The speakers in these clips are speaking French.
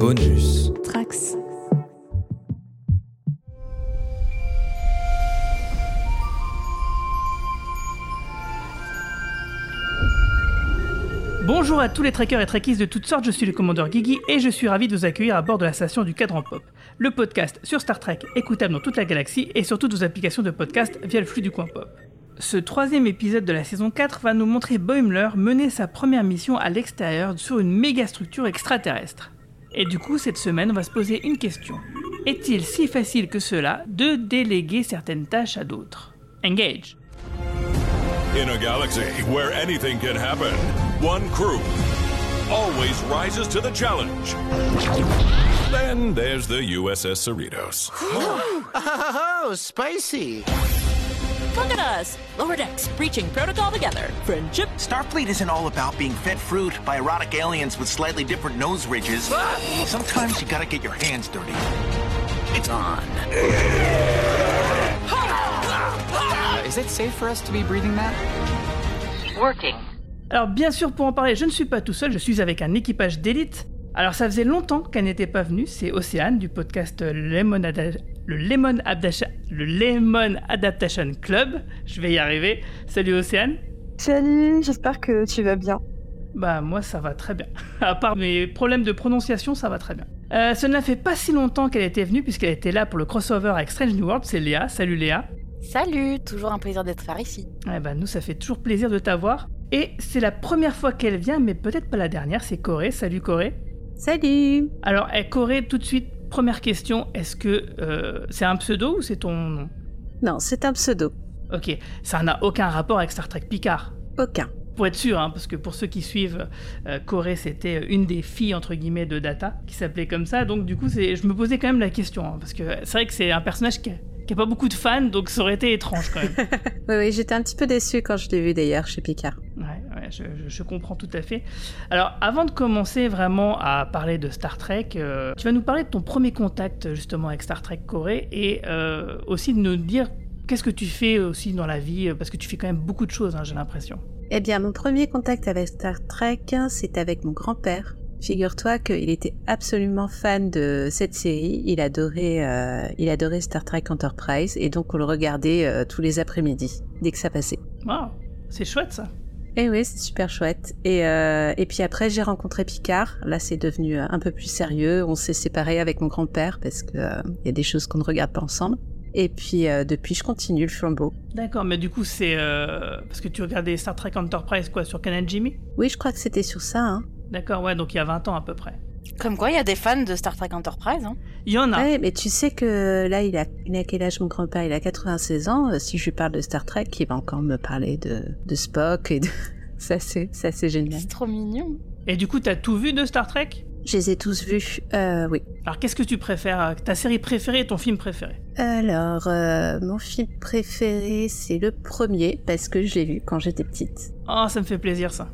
Bonus. Trax. Bonjour à tous les trekkers et trekkies de toutes sortes, je suis le commandeur Guigui et je suis ravi de vous accueillir à bord de la station du Cadran Pop, le podcast sur Star Trek écoutable dans toute la galaxie et sur toutes vos applications de podcast via le flux du coin pop. Ce troisième épisode de la saison 4 va nous montrer Boimler mener sa première mission à l'extérieur sur une méga structure extraterrestre. Et du coup, cette semaine, on va se poser une question. Est-il si facile que cela de déléguer certaines tâches à d'autres? Engage In a galaxy where anything can happen, one crew always rises to the challenge. Then there's the USS Cerritos. Oh, spicy. Lower decks, breaching protocol together. Friendship. Starfleet isn't all about being fed fruit by erotic aliens with slightly different nose ridges. Sometimes you gotta get your hands dirty. It's on. Is it safe for us to be breathing that? Working. Alors bien sûr, pour en parler, je ne suis pas tout seul, je suis avec un équipage d'élite. Alors ça faisait longtemps qu'elle n'était pas venue, c'est Océane du podcast Lemon Ada- le, Lemon Adaptation, le Lemon Adaptation Club. Je vais y arriver. Salut Océane. Salut, j'espère que tu vas bien. Bah moi ça va très bien. À part mes problèmes de prononciation, ça va très bien. Euh, n'a fait pas si longtemps qu'elle était venue puisqu'elle était là pour le crossover avec Strange New World, c'est Léa. Salut Léa. Salut, toujours un plaisir d'être par ici. Eh ben, nous, ça fait toujours plaisir de t'avoir. Et c'est la première fois qu'elle vient, mais peut-être pas la dernière, c'est Corée. Salut Corée. Salut Alors, eh, Corée, tout de suite, première question, est-ce que euh, c'est un pseudo ou c'est ton nom? Non, c'est un pseudo. Ok, ça n'a aucun rapport avec Star Trek Picard. Aucun. Pour être sûr, hein, parce que pour ceux qui suivent, euh, Corée, c'était une des filles, entre guillemets, de Data, qui s'appelait comme ça. Donc, du coup, c'est- je me posais quand même la question, hein, parce que c'est vrai que c'est un personnage qui a, qui a pas beaucoup de fans, donc ça aurait été étrange quand même. Oui, oui, j'étais un petit peu déçue quand je l'ai vu d'ailleurs chez Picard. Ouais, ouais, je, je- je comprends tout à fait. Alors, avant de commencer vraiment à parler de Star Trek, euh, tu vas nous parler de ton premier contact justement avec Star Trek Corée et euh, aussi de nous dire qu'est-ce que tu fais aussi dans la vie, euh, parce que tu fais quand même beaucoup de choses, hein, j'ai l'impression. Eh bien, mon premier contact avec Star Trek, c'est avec mon grand-père. Figure-toi qu'il était absolument fan de cette série. Il adorait, euh, il adorait Star Trek Enterprise et donc on le regardait euh, tous les après-midi dès que ça passait. Waouh, c'est chouette ça. Et oui, c'est super chouette. Et, euh, et puis après, j'ai rencontré Picard. Là, c'est devenu un peu plus sérieux. On s'est séparés avec mon grand-père parce que euh, il y a des choses qu'on ne regarde pas ensemble. Et puis euh, depuis, je continue le flambeau. D'accord, mais du coup, c'est euh, parce que tu regardais Star Trek Enterprise quoi sur Canal Jimmy? Oui, je crois que c'était sur ça. Hein. D'accord, ouais, donc il y a 20 ans à peu près. Comme quoi, il y a des fans de Star Trek Enterprise. Hein. Il y en a. Ouais, mais tu sais que là, il a, il a quel âge mon grand-père? Il a 96 ans. Euh, Si je lui parle de Star Trek, il va encore me parler de, de Spock et de... Ça, c'est, ça, c'est génial. C'est trop mignon. Et du coup, t'as tout vu de Star Trek? Je les ai tous vus. Euh, oui. Alors, qu'est-ce que tu préfères euh, Ta série préférée et ton film préféré? Alors, euh, mon film préféré, c'est le premier parce que je l'ai vu quand j'étais petite. Oh, ça me fait plaisir ça.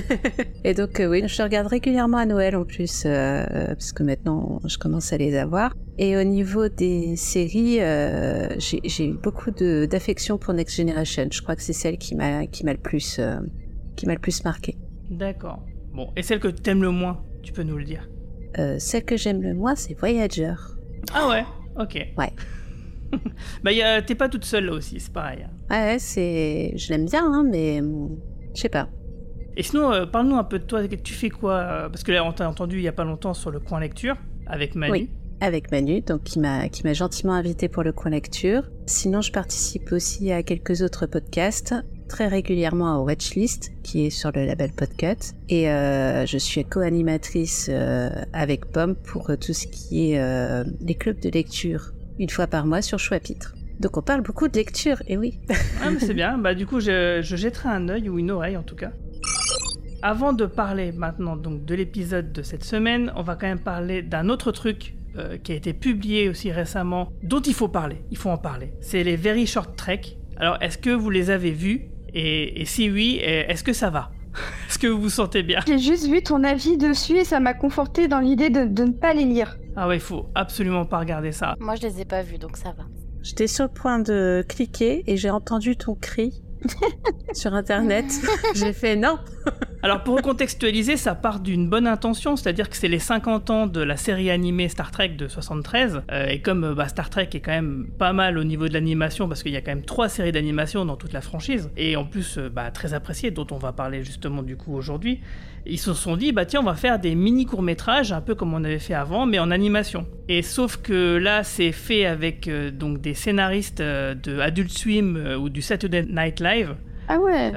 Et donc euh, oui, je regarde régulièrement à Noël en plus, euh, parce que maintenant je commence à les avoir. Et au niveau des séries, euh, j'ai eu beaucoup d'affection pour Next Generation. Je crois que c'est celle qui m'a qui m'a le plus euh, qui m'a le plus marqué. D'accord. Bon, et celle que t'aimes le moins, tu peux nous le dire? Euh, celle que j'aime le moins, c'est Voyager. Ah ouais? Ok. Ouais. bah, t'es pas toute seule là aussi, c'est pareil. hein. Ouais, c'est je l'aime bien, hein, mais hum, je sais pas. Et sinon, euh, parle-nous un peu de toi, tu fais quoi euh, Parce que là, on t'a entendu il y a pas longtemps sur le coin lecture, avec Manu. Oui. Avec Manu, donc qui m'a qui m'a gentiment invité pour le coin lecture. Sinon, je participe aussi à quelques autres podcasts, très régulièrement à Watchlist, qui est sur le label Podcut, et euh, je suis co-animatrice euh, avec Pomme pour euh, tout ce qui est euh, les clubs de lecture, une fois par mois sur Choix-Pitre. Donc on parle beaucoup de lecture, et oui. Ah, mais c'est bien. Bah, du coup, je, je jetterai un œil ou une oreille en tout cas. Avant de parler maintenant donc de l'épisode de cette semaine, on va quand même parler d'un autre truc euh, qui a été publié aussi récemment, dont il faut parler. Il faut en parler. C'est les Very Short Trek. Alors, est-ce que vous les avez vus? Et, si oui, eh, est-ce que ça va? Est-ce que vous vous sentez bien? J'ai juste vu ton avis dessus et ça m'a conforté dans l'idée de, de ne pas les lire. Ah ouais, il faut absolument pas regarder ça. Moi, je les ai pas vus, donc ça va. J'étais sur le point de cliquer et j'ai entendu ton cri sur internet. j'ai fait non. Alors pour recontextualiser, ça part d'une bonne intention, c'est-à-dire que c'est les 50 ans de la série animée Star Trek de 73, euh, et comme euh, bah, Star Trek est quand même pas mal au niveau de l'animation, parce qu'il y a quand même trois séries d'animation dans toute la franchise, et en plus euh, bah, très appréciées, dont on va parler justement du coup aujourd'hui, ils se sont dit, bah tiens, on va faire des mini courts-métrages, un peu comme on avait fait avant, mais en animation. Et sauf que là, c'est fait avec euh, donc des scénaristes de Adult Swim ou du Saturday Night Live, Ah ouais.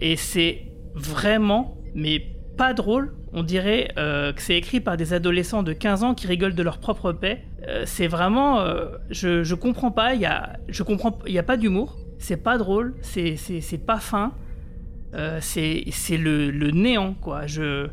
et c'est vraiment, mais pas drôle. On dirait euh, que c'est écrit par des adolescents de 15 ans qui rigolent de leur propre paix. Euh, c'est vraiment, euh, je, je comprends pas. Il y a, je comprends, y a pas d'humour. C'est pas drôle. C'est, c'est, c'est pas fin. Euh, c'est, le, néant quoi.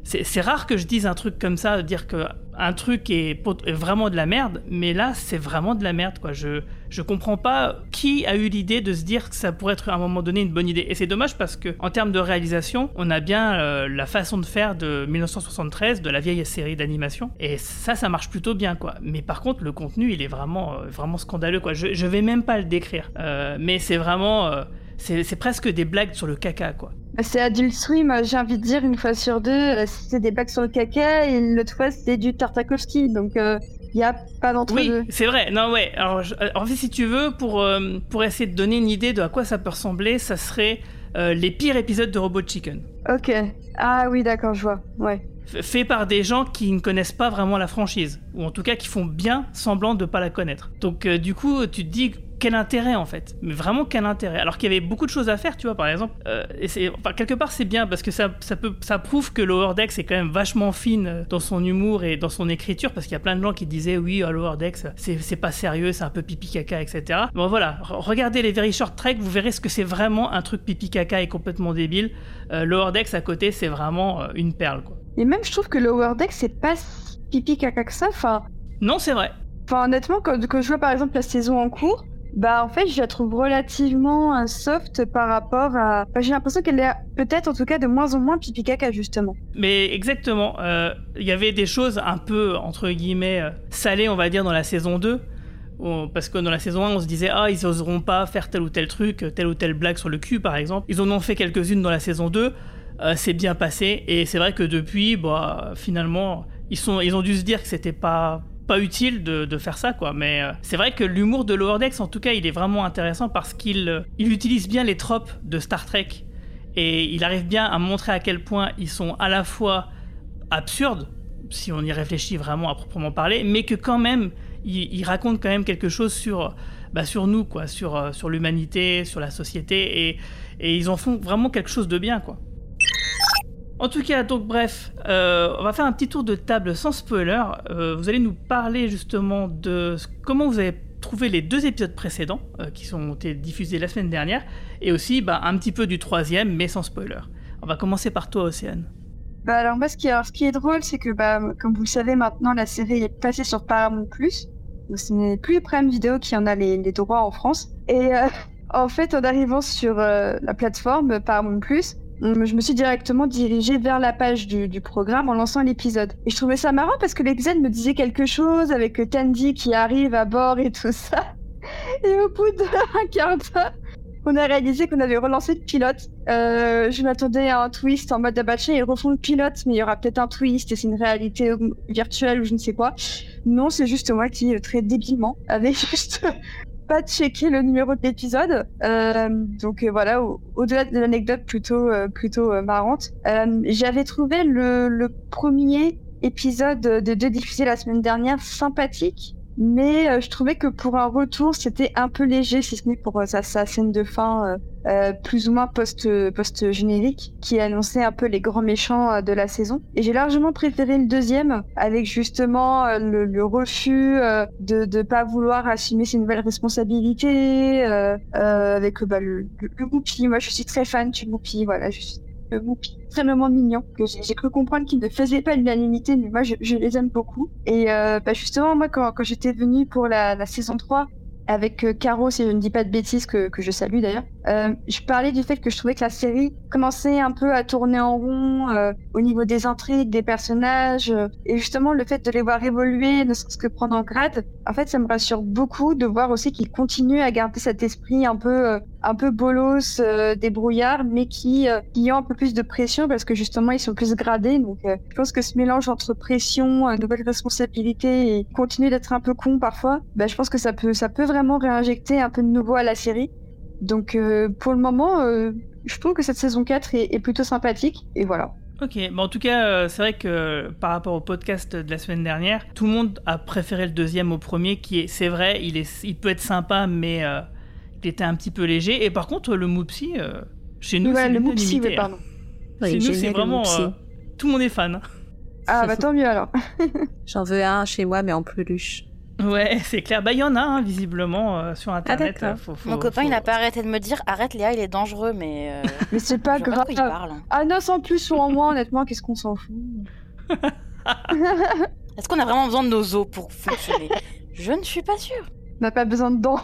C'est, rare que je dise un truc comme ça, dire que un truc est, vraiment de la merde, mais là c'est vraiment de la merde quoi. Je, je comprends pas qui a eu l'idée de se dire que ça pourrait être à un moment donné une bonne idée. Et c'est dommage parce que en termes de réalisation, on a bien euh, la façon de faire de 1973, de la vieille série d'animation. Et ça, ça marche plutôt bien quoi. Mais par contre, le contenu, il est vraiment, euh, vraiment scandaleux quoi. Je, je vais même pas le décrire. Mais c'est vraiment, c'est, c'est presque des blagues sur le caca quoi. C'est Adult Swim, euh, j'ai envie de dire, une fois sur deux, euh, c'est des blagues sur le caca, et l'autre fois, c'était du Tartakovsky, donc il n'y a pas d'entre Oui, deux. c'est vrai. Non, ouais. Alors, je- euh, en fait, si tu veux, pour, euh, pour essayer de donner une idée de à quoi ça peut ressembler, ça serait euh, les pires épisodes de Robot Chicken. Ok. Ah oui, d'accord, je vois. Ouais. Fait par des gens qui ne connaissent pas vraiment la franchise. Ou en tout cas qui font bien semblant de pas la connaître. Donc, euh, du coup, tu te dis quel intérêt en fait Mais vraiment quel intérêt Alors qu'il y avait beaucoup de choses à faire, tu vois, par exemple. euh, et c'est, enfin, quelque part, c'est bien parce que ça, ça, peut, ça prouve que Lower Decks est quand même vachement fine euh, dans son humour et dans son écriture parce qu'il y a plein de gens qui disaient oui, à Lower Decks, c'est, pas sérieux, c'est un peu pipi caca, etc. Bon, voilà, Re- regardez les Very Short Trek, vous verrez ce que c'est vraiment un truc pipi caca et complètement débile. Euh, Lower Decks à côté, c'est vraiment euh, une perle, quoi. Et même, je trouve que Lower Deck, c'est pas si pipi caca que ça. Enfin, Non, c'est vrai. enfin honnêtement, quand, quand je vois par exemple la saison en cours, bah en fait, je la trouve relativement euh, soft par rapport à. J'ai l'impression qu'elle est peut-être en tout cas de moins en moins pipi caca, justement. Mais exactement, euh, il y avait des choses un peu, entre guillemets, euh, salées, on va dire, dans la saison 2. où- Parce que dans la saison 1, on se disait, ah, ils oseront pas faire tel ou tel truc, telle ou telle blague sur le cul, par exemple. Ils en ont fait quelques-unes dans la saison 2. euh, c'est bien passé. Et c'est vrai que depuis, bah, finalement, ils, sont, ils ont dû se dire que c'était pas pas utile de, de faire ça quoi mais euh, c'est vrai que l'humour de Lower en tout cas il est vraiment intéressant parce qu'il euh, il utilise bien les tropes de Star Trek et il arrive bien à montrer à quel point ils sont à la fois absurdes, si on y réfléchit vraiment à proprement parler, mais que quand même, il, il raconte quand même quelque chose sur, bah, sur nous, quoi, sur, euh, sur l'humanité, sur la société, et, et ils en font vraiment quelque chose de bien, quoi. En tout cas, donc bref, euh, on va faire un petit tour de table sans spoiler. Euh, vous allez nous parler justement de comment vous avez trouvé les deux épisodes précédents euh, qui sont été diffusés la semaine dernière, et aussi bah, un petit peu du troisième, mais sans spoiler. On va commencer par toi, Océane. Bah alors ce qui est, drôle, c'est que bah, comme vous le savez maintenant, la série est passée sur Paramount+. Donc ce n'est plus Prime Video qui en a les, les droits en France. Et en fait, en arrivant sur la plateforme Paramount+, on- je me suis directement dirigée vers la page du, programme en lançant l'épisode. Et je trouvais ça marrant parce que l'épisode me disait quelque chose avec Tandy qui arrive à bord et tout ça. Et au bout d'un quart d'heure, on a réalisé qu'on avait relancé le pilote. Euh, je m'attendais à un twist en mode tiens, ils refont le pilote, mais il y aura peut-être un twist et c'est une réalité virtuelle ou je ne sais quoi. Non, c'est juste moi qui, euh, très débilement, avait juste pas checké le numéro de l'épisode. Euh, donc euh, voilà, au- au-delà de l'anecdote plutôt, euh, plutôt marrante, j'avais trouvé le, premier épisode de deux diffusé la semaine dernière sympathique. Mais euh, je trouvais que pour un retour, c'était un peu léger, si ce n'est pour euh, sa, sa scène de fin euh, euh, plus ou moins post, post générique qui annonçait un peu les grands méchants euh, de la saison. Et j'ai largement préféré le deuxième avec justement euh, le, le refus euh, de ne pas vouloir assumer ses nouvelles responsabilités euh, euh, avec euh, bah, le, le, le. Moi, je suis très fan du Whoopi. Voilà, je suis extrêmement mignon que j'ai cru comprendre qu'il ne faisait pas l'unanimité mais moi je, les aime beaucoup et euh, bah, justement moi quand, j'étais venue pour la, saison 3 avec euh, Caro, si je ne dis pas de bêtises, que, que je salue d'ailleurs. Euh, je parlais du fait que je trouvais que la série commençait un peu à tourner en rond au niveau des intrigues, des personnages, et justement le fait de les voir évoluer, ne serait-ce que prendre en grade. En fait, ça me rassure beaucoup de voir aussi qu'ils continuent à garder cet esprit un peu, un peu bolos, euh, débrouillard, mais qui, euh, qui ont un peu plus de pression parce que justement ils sont plus gradés. Donc, euh, je pense que ce mélange entre pression, euh, nouvelles responsabilités et continuer d'être un peu con parfois, ben, je pense que ça peut, ça peut vraiment réinjecter un peu de nouveau à la série. Donc euh, pour le moment, je trouve que cette saison 4 est, plutôt sympathique. Et voilà. Ok, en tout cas, c'est vrai que par rapport au podcast de la semaine dernière, tout le monde a préféré le deuxième au premier, qui est, c'est vrai, il, est, il peut être sympa, mais était un petit peu léger. Et par contre, le Moopsy, euh, chez nous, Ouais, c'est le Moopsy, oui, hein. pardon. Oui, Chez nous, c'est vraiment. Euh, tout le monde est fan. Ah bah tant mieux alors. J'en veux un chez moi, mais en peluche. Ouais, c'est clair. Bah, il y en a, hein, visiblement, euh, sur Internet. Faut- faut- Mon copain, faut- il n'a pas arrêté de me dire arrête Léa, il est dangereux, mais. euh, Mais c'est pas grave. il parle. Ah non, sans plus ou en moins, honnêtement, qu'est-ce qu'on s'en fout? Est-ce qu'on a vraiment besoin de nos os pour fonctionner? Je ne suis pas sûre. On n'a pas besoin de dents.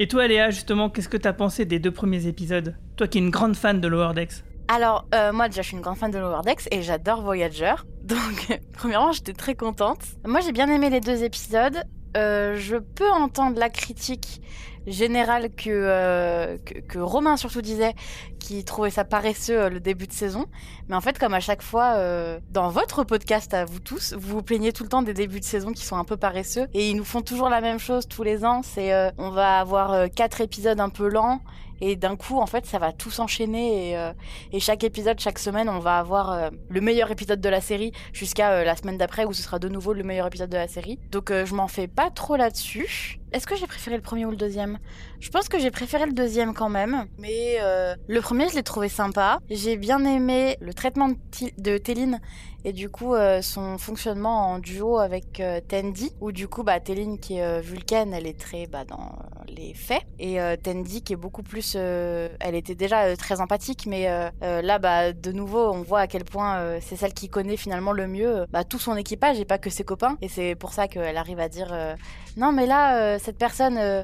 Et toi, Léa, justement, qu'est-ce que t'as pensé des deux premiers épisodes? Toi qui es une grande fan de Lower Decks. Alors, euh, moi déjà, je suis une grande fan de Lower Decks et j'adore Voyager. Donc, premièrement, j'étais très contente. Moi, j'ai bien aimé les deux épisodes. Euh, je peux entendre la critique générale que, euh, que, que Romain surtout disait, qui trouvait ça paresseux euh, le début de saison. Mais en fait, comme à chaque fois, euh, dans votre podcast à vous tous, vous vous plaignez tout le temps des débuts de saison qui sont un peu paresseux. Et ils nous font toujours la même chose tous les ans. C'est on va avoir quatre épisodes un peu lents. Et d'un coup, en fait, ça va tout s'enchaîner. Et, euh, chaque épisode, chaque semaine, on va avoir euh, le meilleur épisode de la série jusqu'à euh, la semaine d'après où ce sera de nouveau le meilleur épisode de la série. Donc je m'en fais pas trop là-dessus. Est-ce que j'ai préféré le premier ou le deuxième? Je pense que j'ai préféré le deuxième quand même. Mais le premier, je l'ai trouvé sympa. J'ai bien aimé le traitement de, de Téline et du coup euh, son fonctionnement en duo avec euh. Où du coup, bah, Téline qui est euh, vulcaine, elle est très bah, dans les faits. Et euh, Tandy qui est beaucoup plus... euh, elle était déjà euh, très empathique, mais euh, euh, là, bah, de nouveau, on voit à quel point euh, c'est celle qui connaît finalement le mieux euh, bah, tout son équipage et pas que ses copains. Et c'est pour ça qu'elle arrive à dire euh, non, mais là, euh, cette personne euh,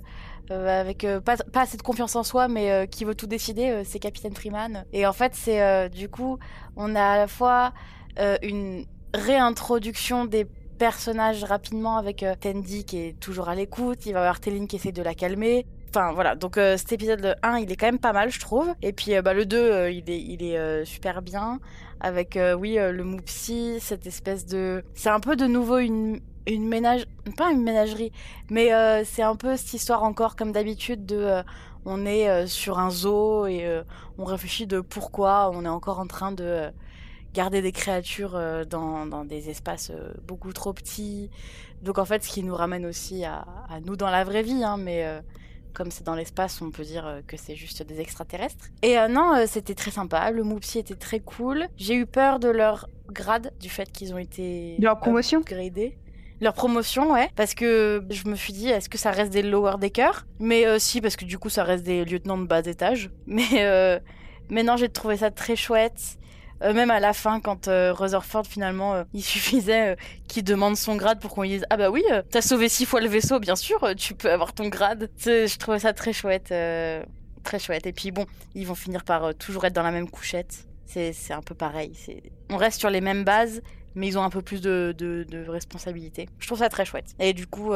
euh, avec euh, pas, assez de confiance en soi, mais euh, qui veut tout décider, euh, c'est Capitaine Freeman. Et en fait, c'est euh, du coup, on a à la fois euh, une réintroduction des personnages rapidement avec euh, Tandy qui est toujours à l'écoute, il va y avoir Téline qui essaie de la calmer. Enfin voilà, donc euh, cet épisode 1, il est quand même pas mal, je trouve. Et puis euh, bah, le 2, euh, il est, il est super bien. Avec, oui, le Moupsi, cette espèce de... C'est un peu de nouveau une, une ménage... Pas une ménagerie, mais c'est un peu cette histoire encore comme d'habitude de... on est sur un zoo et on réfléchit de pourquoi on est encore en train de garder des créatures euh, dans, dans des espaces euh, beaucoup trop petits. Donc en fait, ce qui nous ramène aussi à, à nous dans la vraie vie, hein, mais euh, comme c'est dans l'espace, on peut dire que c'est juste des extraterrestres. Et euh, non, euh, c'était très sympa. Le Moopsi était très cool. J'ai eu peur de leur grade, du fait qu'ils ont été De leur promotion? Leur promotion, ouais. Parce que je me suis dit, est-ce que ça reste des lower deckers? Mais euh, si, parce que du coup, ça reste des lieutenants de bas étage. Mais, euh, mais non, j'ai trouvé ça très chouette. Euh, même à la fin, quand euh, Rutherford, finalement, euh, il suffisait euh, qu'il demande son grade pour qu'on lui dise Ah bah oui, t'as sauvé six fois le vaisseau, bien sûr, tu peux avoir ton grade. Je trouvais ça très chouette. très chouette. Et puis bon, ils vont finir par toujours être dans la même couchette. C'est un peu pareil. On reste sur les mêmes bases, mais ils ont un peu plus de, de, responsabilité. Je trouve ça très chouette. Et du coup,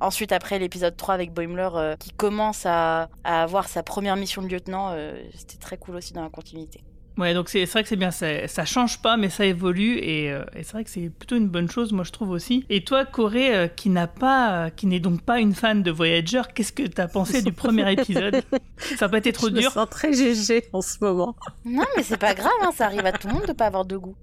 ensuite, après l'épisode 3 avec Boimler, qui commence à, avoir sa première mission de lieutenant, c'était très cool aussi dans la continuité. Ouais, donc c'est c'est vrai que c'est bien, ça, ça change pas, mais ça évolue, et, euh, et c'est vrai que c'est plutôt une bonne chose, moi je trouve aussi. Et toi, Corée, euh, qui n'a pas, euh, qui n'est donc pas une fan de Voyager, qu'est-ce que t'as pensé du premier épisode? Ça n'a pas été trop je me dur? sens très GG en ce moment. Non, mais c'est pas grave, hein, ça arrive à tout le monde de pas avoir de goût.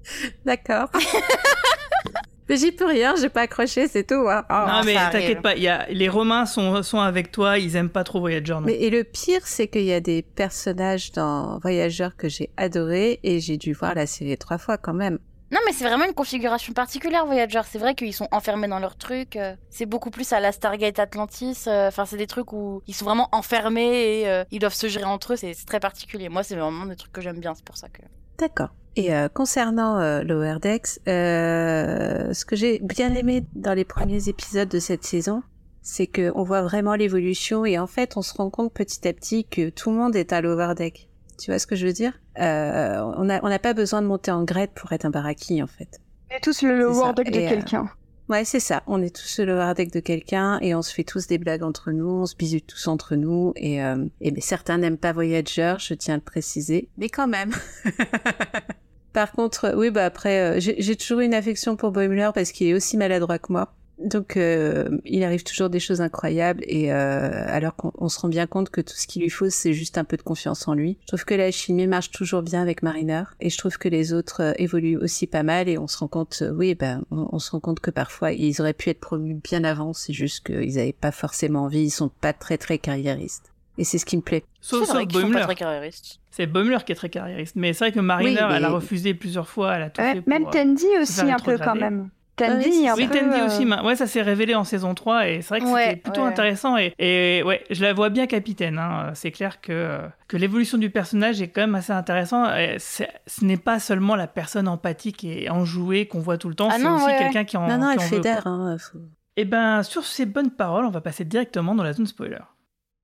D'accord. Mais j'y peux rien, j'ai pas accroché, c'est tout. hein. Oh. Non, mais t'inquiète pas, il y a, les Romains sont, sont avec toi, ils aiment pas trop Voyager. Non. Mais et le pire, c'est qu'il y a des personnages dans Voyageurs que j'ai adorés et j'ai dû voir la série trois fois quand même. Non, mais c'est vraiment une configuration particulière, Voyager. C'est vrai qu'ils sont enfermés dans leur truc. euh, C'est beaucoup plus à la Stargate Atlantis. euh, Enfin, c'est des trucs où ils sont vraiment enfermés et euh, ils doivent se gérer entre eux. C'est c'est très particulier. Moi, c'est vraiment des trucs que j'aime bien. C'est pour ça que. D'accord. Et euh, concernant euh, Lower Decks, euh, ce que j'ai bien aimé dans les premiers épisodes de cette saison, c'est que on voit vraiment l'évolution et en fait, on se rend compte petit à petit que tout le monde est à l'overdeck. Tu vois ce que je veux dire? Euh, On n'a on pas besoin de monter en grade pour être un baraki en fait. On est tous le C'est ça. lower deck de euh, quelqu'un. Ouais, c'est ça. On est tous le overdeck de quelqu'un et on se fait tous des blagues entre nous, on se bisute tous entre nous et, euh, et mais certains n'aiment pas Voyager, je tiens à le préciser, mais quand même. Par contre, oui, bah après, euh, j'ai toujours une affection pour Boimler parce qu'il est aussi maladroit que moi. Donc, euh, il arrive toujours des choses incroyables et euh, alors qu'on on se rend bien compte que tout ce qu'il lui faut, c'est juste un peu de confiance en lui. Je trouve que la chimie marche toujours bien avec Mariner et je trouve que les autres évoluent aussi pas mal et on se rend compte, oui, ben, on, on se rend compte que parfois ils auraient pu être promus bien avant. C'est juste qu'ils n'avaient pas forcément envie. Ils sont pas très très carriéristes et c'est ce qui me plaît. Sauf, C'est vrai sauf qu'ils sont pas Boimler. très carriéristes. C'est Boimler qui est très carriériste. Mais c'est vrai que Mariner, Oui, mais- elle a refusé plusieurs fois, elle a tout Ouais, fait pour, même euh, Tandy aussi un peu quand même. Tandy, c'est un Oui, peu. Tandy euh, aussi. Ouais, ça s'est révélé en saison 3 et c'est vrai que Ouais, c'était plutôt ouais. intéressant et, et ouais, je la vois bien capitaine. hein. C'est clair que, que l'évolution du personnage est quand même assez intéressant. Ce n'est pas seulement la personne empathique et enjouée qu'on voit tout le temps, Ah c'est non, aussi ouais, quelqu'un qui en, non, non, qui elle en fait d'air. Hein, faut- Et ben, sur ces bonnes paroles, on va passer directement dans la zone spoiler.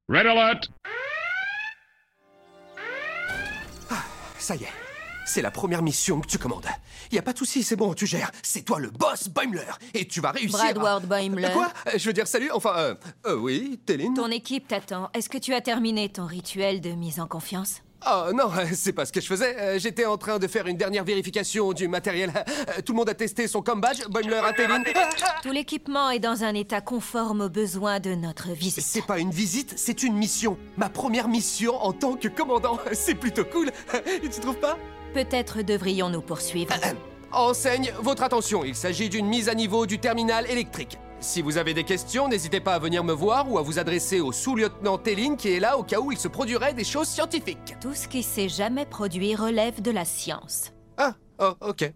Red alert! Ça y est, c'est la première mission que tu commandes. Y a pas de souci, c'est bon, tu gères. C'est toi le boss, Boimler, et tu vas réussir. à- Bradward Boimler. Quoi? Euh, Je veux dire salut, enfin, euh, euh, oui, Téline. Ton équipe t'attend. Est-ce que tu as terminé ton rituel de mise en confiance? Oh non, euh, c'est pas ce que je faisais. Euh, J'étais en train de faire une dernière vérification du matériel. Euh, Tout le monde a testé son com badge, Boimler à Téline. Ah, Tout l'équipement est dans un état conforme aux besoins de notre visite. C'est pas une visite, c'est une mission. Ma première mission en tant que commandant. C'est plutôt cool. tu trouves pas? Peut-être devrions-nous poursuivre. Enseigne votre attention, il s'agit d'une mise à niveau du terminal électrique. Si vous avez des questions, n'hésitez pas à venir me voir ou à vous adresser au sous-lieutenant Téline qui est là au cas où il se produirait des choses scientifiques. Tout ce qui s'est jamais produit relève de la science. Ah, oh, ok.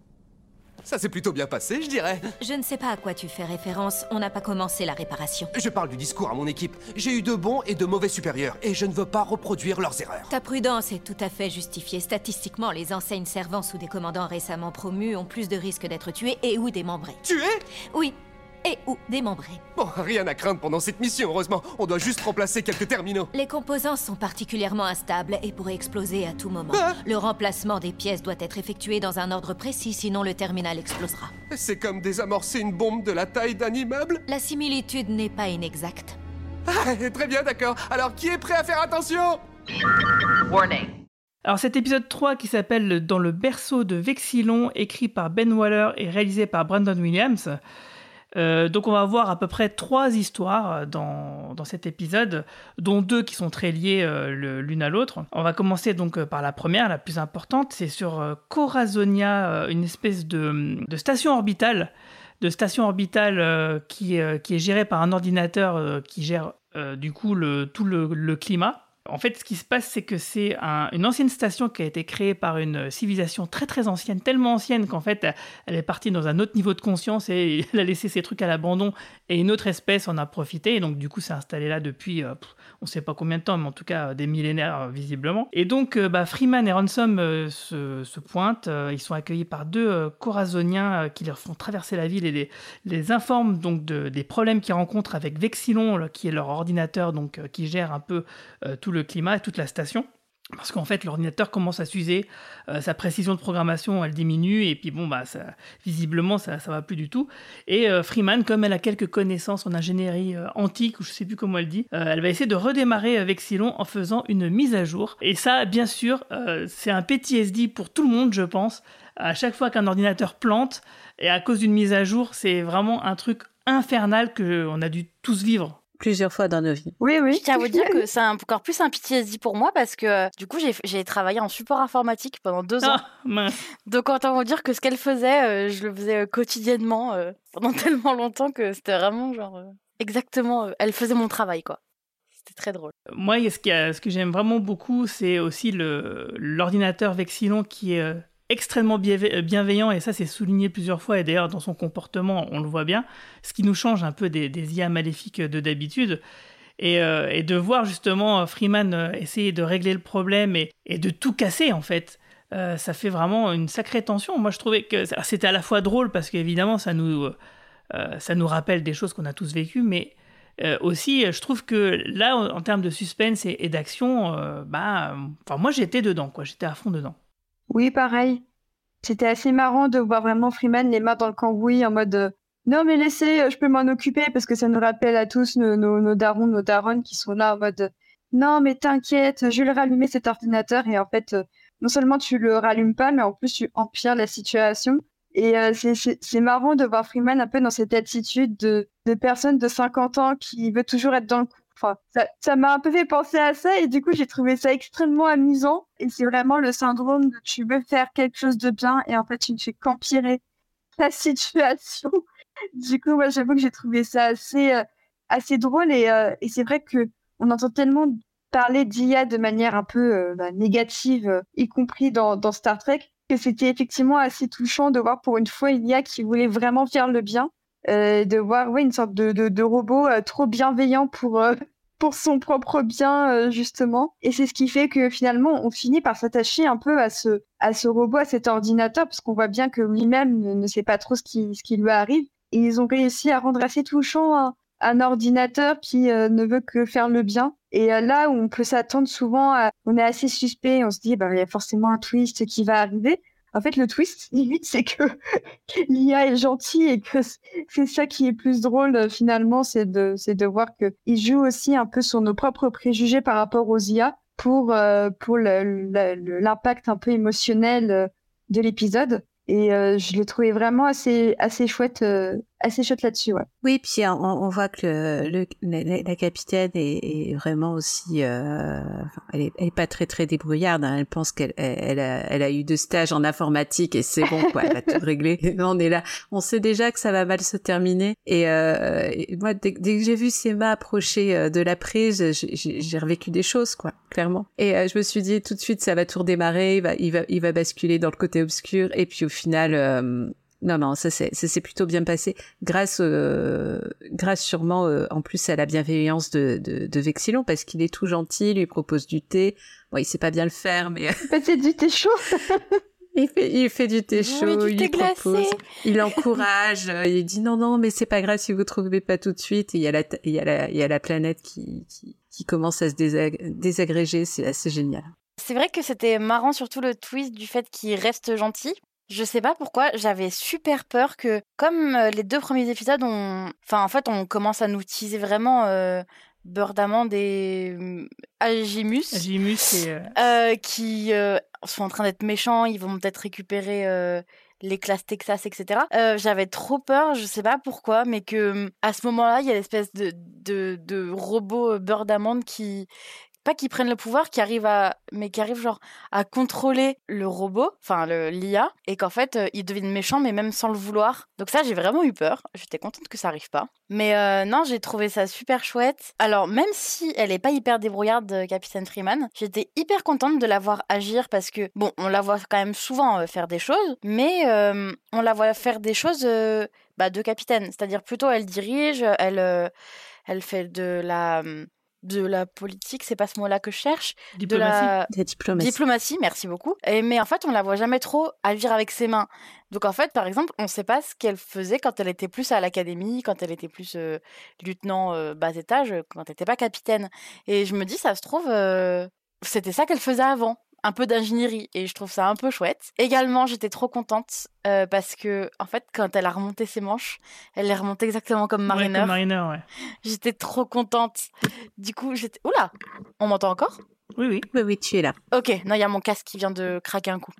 Ça s'est plutôt bien passé, je dirais. Je ne sais pas à quoi tu fais référence, on n'a pas commencé la réparation. Je parle du discours à mon équipe. J'ai eu de bons et de mauvais supérieurs, et je ne veux pas reproduire leurs erreurs. Ta prudence est tout à fait justifiée. Statistiquement, les enseignes servant sous des commandants récemment promus ont plus de risques d'être tués et ou démembrés. Tués? Oui, et ou démembrés. Bon, rien à craindre pendant cette mission, heureusement. On doit juste remplacer quelques terminaux. Les composants sont particulièrement instables et pourraient exploser à tout moment. Ah Le remplacement des pièces doit être effectué dans un ordre précis, sinon le terminal explosera. C'est comme désamorcer une bombe de la taille d'un immeuble. La similitude n'est pas inexacte. Ah, très bien, d'accord. Alors, qui est prêt à faire attention? Alors cet épisode 3 qui s'appelle Dans le berceau de Vexilon, écrit par Ben Waller et réalisé par Brandon Williams. Euh, donc on va voir à peu près trois histoires euh, dans, dans cet épisode, dont deux qui sont très liées euh, l'une à l'autre. On va commencer donc par la première, la plus importante, c'est sur Corazonia, une espèce de, station orbitale, de station orbitale qui, qui est gérée par un ordinateur qui gère du coup tout le climat. En fait, ce qui se passe, c'est que c'est un- une ancienne station qui a été créée par une civilisation très très ancienne, tellement ancienne qu'en fait, elle est partie dans un autre niveau de conscience et elle a laissé ses trucs à l'abandon et une autre espèce en a profité. Et donc, du coup, c'est installé là depuis, euh, on ne sait pas combien de temps, mais en tout cas euh, des millénaires euh, visiblement. Et donc, euh, bah, Freeman et Ransom euh, se, pointent. euh, ils sont accueillis par deux euh, Corazoniens euh, qui leur font traverser la ville et les, informent donc de- des problèmes qu'ils rencontrent avec Vexilon, qui est leur ordinateur donc euh, qui gère un peu euh, tout le climat et toute la station. Parce qu'en fait, l'ordinateur commence à s'user, euh, sa précision de programmation, elle diminue, et puis bon, bah, visiblement, ça, ça va plus du tout. Et euh, Freeman, comme elle a quelques connaissances en ingénierie euh, antique, ou je sais plus comment elle dit, elle va essayer de redémarrer euh, Vexilon en faisant une mise à jour. Et ça, bien sûr, c'est un PTSD pour tout le monde, je pense. À chaque fois qu'un ordinateur plante, et à cause d'une mise à jour, c'est vraiment un truc infernal que on a dû tous vivre. Plusieurs fois dans nos vies. Oui, oui. Je tiens à vous dire que c'est encore plus un PTSD pour moi parce que euh, du coup j'ai- travaillé en support informatique pendant deux ans. Mince. Donc autant vous dire que ce qu'elle faisait, euh, je le faisais euh, quotidiennement euh, pendant tellement longtemps que c'était vraiment genre euh, exactement, euh, elle faisait mon travail quoi. C'était très drôle. Moi, il y a ce, a- ce que j'aime vraiment beaucoup, c'est aussi le- l'ordinateur Vexilon qui est euh, extrêmement euh, bienveillant, et ça, c'est souligné plusieurs fois, et d'ailleurs, dans son comportement, on le voit bien, ce qui nous change un peu des, IA maléfiques de d'habitude. Et, euh, et de voir justement Freeman euh, essayer de régler le problème et, et de tout casser, en fait. ça fait vraiment une sacrée tension. Moi, je trouvais que c'était à la fois drôle parce qu'évidemment, ça nous, ça nous rappelle des choses qu'on a tous vécues, mais aussi, je trouve que là, en, termes de suspense et, d'action, bah, moi j'étais dedans, quoi. J'étais à fond dedans. Oui, pareil. C'était assez marrant de voir vraiment Freeman les mains dans le cambouis en mode non mais laissez, je peux m'en occuper parce que ça nous rappelle à tous nos, nos, darons, nos darons qui sont là en mode non mais t'inquiète, je vais le rallumer cet ordinateur et en fait non seulement tu le rallumes pas mais en plus tu empires la situation et euh, c'est marrant de voir Freeman un peu dans cette attitude de, de personne de 50 ans qui veut toujours être dans le coup. Ça m'a un peu fait penser à ça et du coup j'ai trouvé ça extrêmement amusant et c'est vraiment le syndrome de tu veux faire quelque chose de bien et en fait tu ne fais qu'empirer la situation. Du coup, moi j'avoue que j'ai trouvé ça assez, euh, assez drôle et, euh, et c'est vrai que on entend tellement parler d'IA de manière un peu bah, négative, y compris dans, dans Star Trek, que c'était effectivement assez touchant de voir pour une fois il y a qui voulait vraiment faire le bien, euh, de voir ouais, une sorte de, de, robot euh, trop bienveillant pour, euh, pour son propre bien, justement. Et c'est ce qui fait que finalement, on finit par s'attacher un peu à ce, à ce robot, à cet ordinateur, parce qu'on voit bien que lui-même ne, sait pas trop ce qui, ce qui lui arrive. Et ils ont réussi à rendre assez touchant un, ordinateur qui ne veut que faire le bien. Et là on peut s'attendre souvent, on est assez suspect, on se dit, bah, il y a forcément un twist qui va arriver. En fait, le twist, limite, c'est que l'IA est gentil et que c'est ça qui est plus drôle euh, finalement, c'est de, c'est de voir qu'il joue aussi un peu sur nos propres préjugés par rapport aux IA pour, euh, pour l'impact un peu émotionnel euh, de l'épisode. Et je l'ai trouvé vraiment assez, assez chouette assez chouette là-dessus. Ouais. Oui, puis on, on voit que le, la, capitaine est, est, vraiment aussi, euh, elle, est, elle est pas très très débrouillarde. Hein. Elle pense qu'elle elle, a, elle a eu deux stages en informatique et c'est bon quoi, elle a tout réglé. on est là, on sait déjà que ça va mal se terminer. Et, euh, moi, dès, dès, que j'ai vu Sema approcher euh, de la prise, j'ai revécu des choses quoi, clairement. Et euh, je me suis dit tout de suite ça va tout redémarrer, il va, il va, il va basculer dans le côté obscur. Et puis au final euh, non, non, ça s'est plutôt bien passé grâce, euh, grâce sûrement euh, en plus à la bienveillance de, de, de Vexillon parce qu'il est tout gentil, il lui propose du thé. Bon, il sait pas bien le faire, mais c'est du thé chaud. il fait, il fait du thé chaud, il lui propose, il encourage, euh, il dit non, non, mais c'est pas grave si vous trouvez pas tout de suite. Et il y a la, il y a la, il y a la planète qui, qui, qui commence à se désagréger, c'est assez génial. C'est vrai que c'était marrant surtout le twist du fait qu'il reste gentil je sais pas pourquoi, j'avais super peur que, comme euh, les deux premiers épisodes, on... Enfin, en fait, on commence à nous teaser vraiment euh, beurre d'amande et euh, Agimus. Agimus, euh, qui sont en train d'être méchants, ils vont peut-être récupérer les classes Texas, etc. J'avais trop peur, je sais pas pourquoi, mais que à ce moment-là, il y a l'espèce de, de, de robot beurre d'amande qui, pas qu'ils prennent le pouvoir, qui arrivent à, mais qui arrivent genre à contrôler le robot, enfin l'IA, et qu'en fait euh, ils deviennent méchants, mais même sans le vouloir. Donc ça, j'ai vraiment eu peur. J'étais contente que ça arrive pas. Mais euh, non, j'ai trouvé ça super chouette. Alors même si elle est pas hyper débrouillarde, euh, Capitaine Freeman, j'étais hyper contente de la voir agir parce que bon, on la voit quand même souvent faire des choses, mais on la voit faire des choses bah, de capitaine, c'est-à-dire plutôt elle dirige, elle elle fait de la hum, de la politique, c'est pas ce mot-là que je cherche. Diplomatie. De la, diplomatie. diplomatie. merci beaucoup. Et, mais en fait, on la voit jamais trop agir avec ses mains. Donc en fait, par exemple, on sait pas ce qu'elle faisait quand elle était plus à l'académie, quand elle était plus euh, lieutenant euh, bas étage, quand elle était pas capitaine. Et je me dis, ça se trouve, euh, c'était ça qu'elle faisait avant un peu d'ingénierie et je trouve ça un peu chouette. Également, j'étais trop contente euh, parce que en fait, quand elle a remonté ses manches, elle les remontée exactement comme Mariner. Mariner, ouais. J'étais trop contente. Du coup, j'étais. Oula, on m'entend encore? Oui, oui. Oui, oui, tu es là. Ok, non, il y a mon casque qui vient de craquer un coup.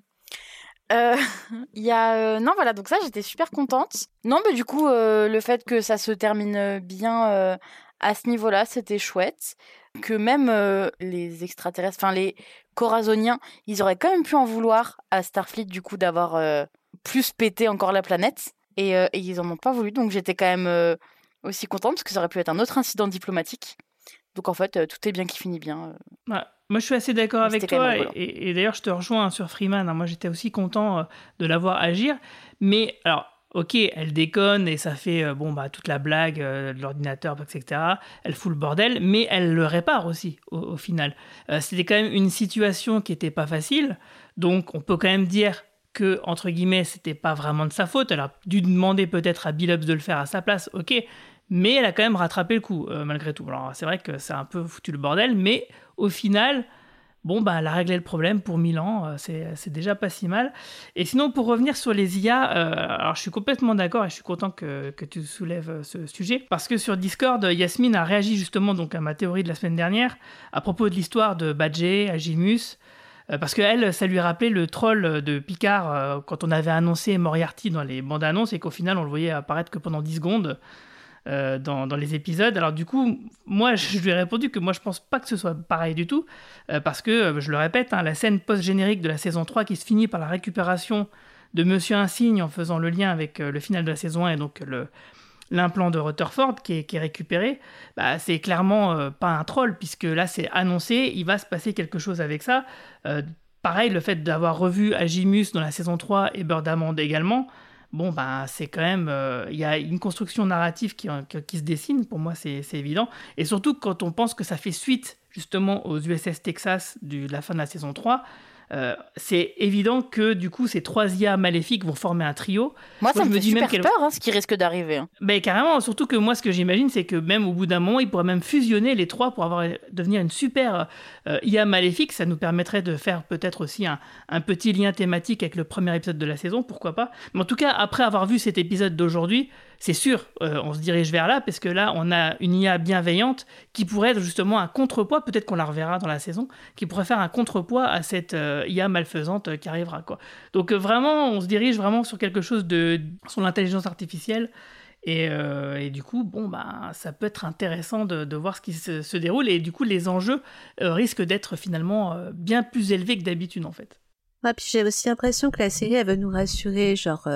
Euh, il y a euh, non voilà donc ça j'étais super contente non mais du coup le fait que ça se termine bien à ce niveau-là c'était chouette que même les extraterrestres enfin les corazoniens, ils auraient quand même pu en vouloir à Starfleet du coup d'avoir euh, plus pété encore la planète. Et, euh, ils en ont pas voulu, donc j'étais quand même euh, aussi contente parce que ça aurait pu être un autre incident diplomatique. Donc en fait, tout est bien qui finit bien. moi, je suis assez d'accord avec toi. Et, d'ailleurs, je te rejoins sur Freeman. Hein. moi, j'étais aussi content de la voir agir. Mais alors, ok, elle déconne et ça fait euh, bon bah toute la blague euh, de l'ordinateur, etc. Elle fout le bordel, mais elle le répare aussi au, final. Euh, c'était quand même une situation qui était pas facile, donc on peut quand même dire que entre guillemets c'était pas vraiment de sa faute. Elle a dû demander peut-être à Billups de le faire à sa place, ok, mais elle a quand même rattrapé le coup, malgré tout. Alors, c'est vrai que c'est un peu foutu le bordel, mais au final, bon, bah, elle a réglé le problème pour Milan, euh, c'est déjà pas si mal. Et sinon, pour revenir sur les IA, euh, alors je suis complètement d'accord et je suis content que, que, tu soulèves ce sujet, parce que sur Discord, Yasmine a réagi justement donc, à ma théorie de la semaine dernière, à propos de l'histoire de Badger, Agimus, parce que elle, ça lui rappelait le troll de Picard quand on avait annoncé Moriarty dans les bandes annonces et qu'au final on le voyait apparaître que pendant 10 secondes. Euh, dans, les épisodes. Alors du coup, moi, je lui ai répondu que moi, je pense pas que ce soit pareil du tout, euh, parce que, euh, je le répète, hein, la scène post-générique de la saison 3 qui se finit par la récupération de Monsieur Insigne en faisant le lien avec le final de la saison 1 et donc le, l'implant de Rutherford qui est, récupéré, bah, c'est clairement pas un troll, puisque là c'est annoncé, il va se passer quelque chose avec ça. pareil, le fait d'avoir revu Agimus dans la saison 3 et Birdamond également, bon, bah, c'est quand même. Euh, il y a une construction narrative qui, qui se dessine, pour moi, c'est évident. Et surtout quand on pense que ça fait suite, justement, aux USS Texas de la fin de la saison 3. Euh, c'est évident que du coup ces trois IA maléfiques vont former un trio. Moi, ça me, fait super peur hein, ce qui risque d'arriver. Hein. Ben, carrément, surtout que moi ce que j'imagine c'est que même au bout d'un moment ils pourraient même fusionner les trois pour avoir devenir une super euh, IA maléfique. Ça nous permettrait de faire peut-être aussi un, un, petit lien thématique avec le premier épisode de la saison, pourquoi pas. Mais en tout cas, après avoir vu cet épisode d'aujourd'hui, c'est sûr, euh, on se dirige vers là, parce que là, on a une IA bienveillante qui pourrait être justement un contrepoids, peut-être qu'on la reverra dans la saison, qui pourrait faire un contrepoids à cette euh, IA malfaisante euh, qui arrivera. Quoi. Donc vraiment, on se dirige vraiment sur quelque chose de... sur l'intelligence artificielle. Et, du coup, bon, bah, ça peut être intéressant de, voir ce qui se, déroule. Et du coup, les enjeux risquent d'être finalement bien plus élevés que d'habitude, en fait. J'ai aussi l'impression que la série, veut nous rassurer, genre,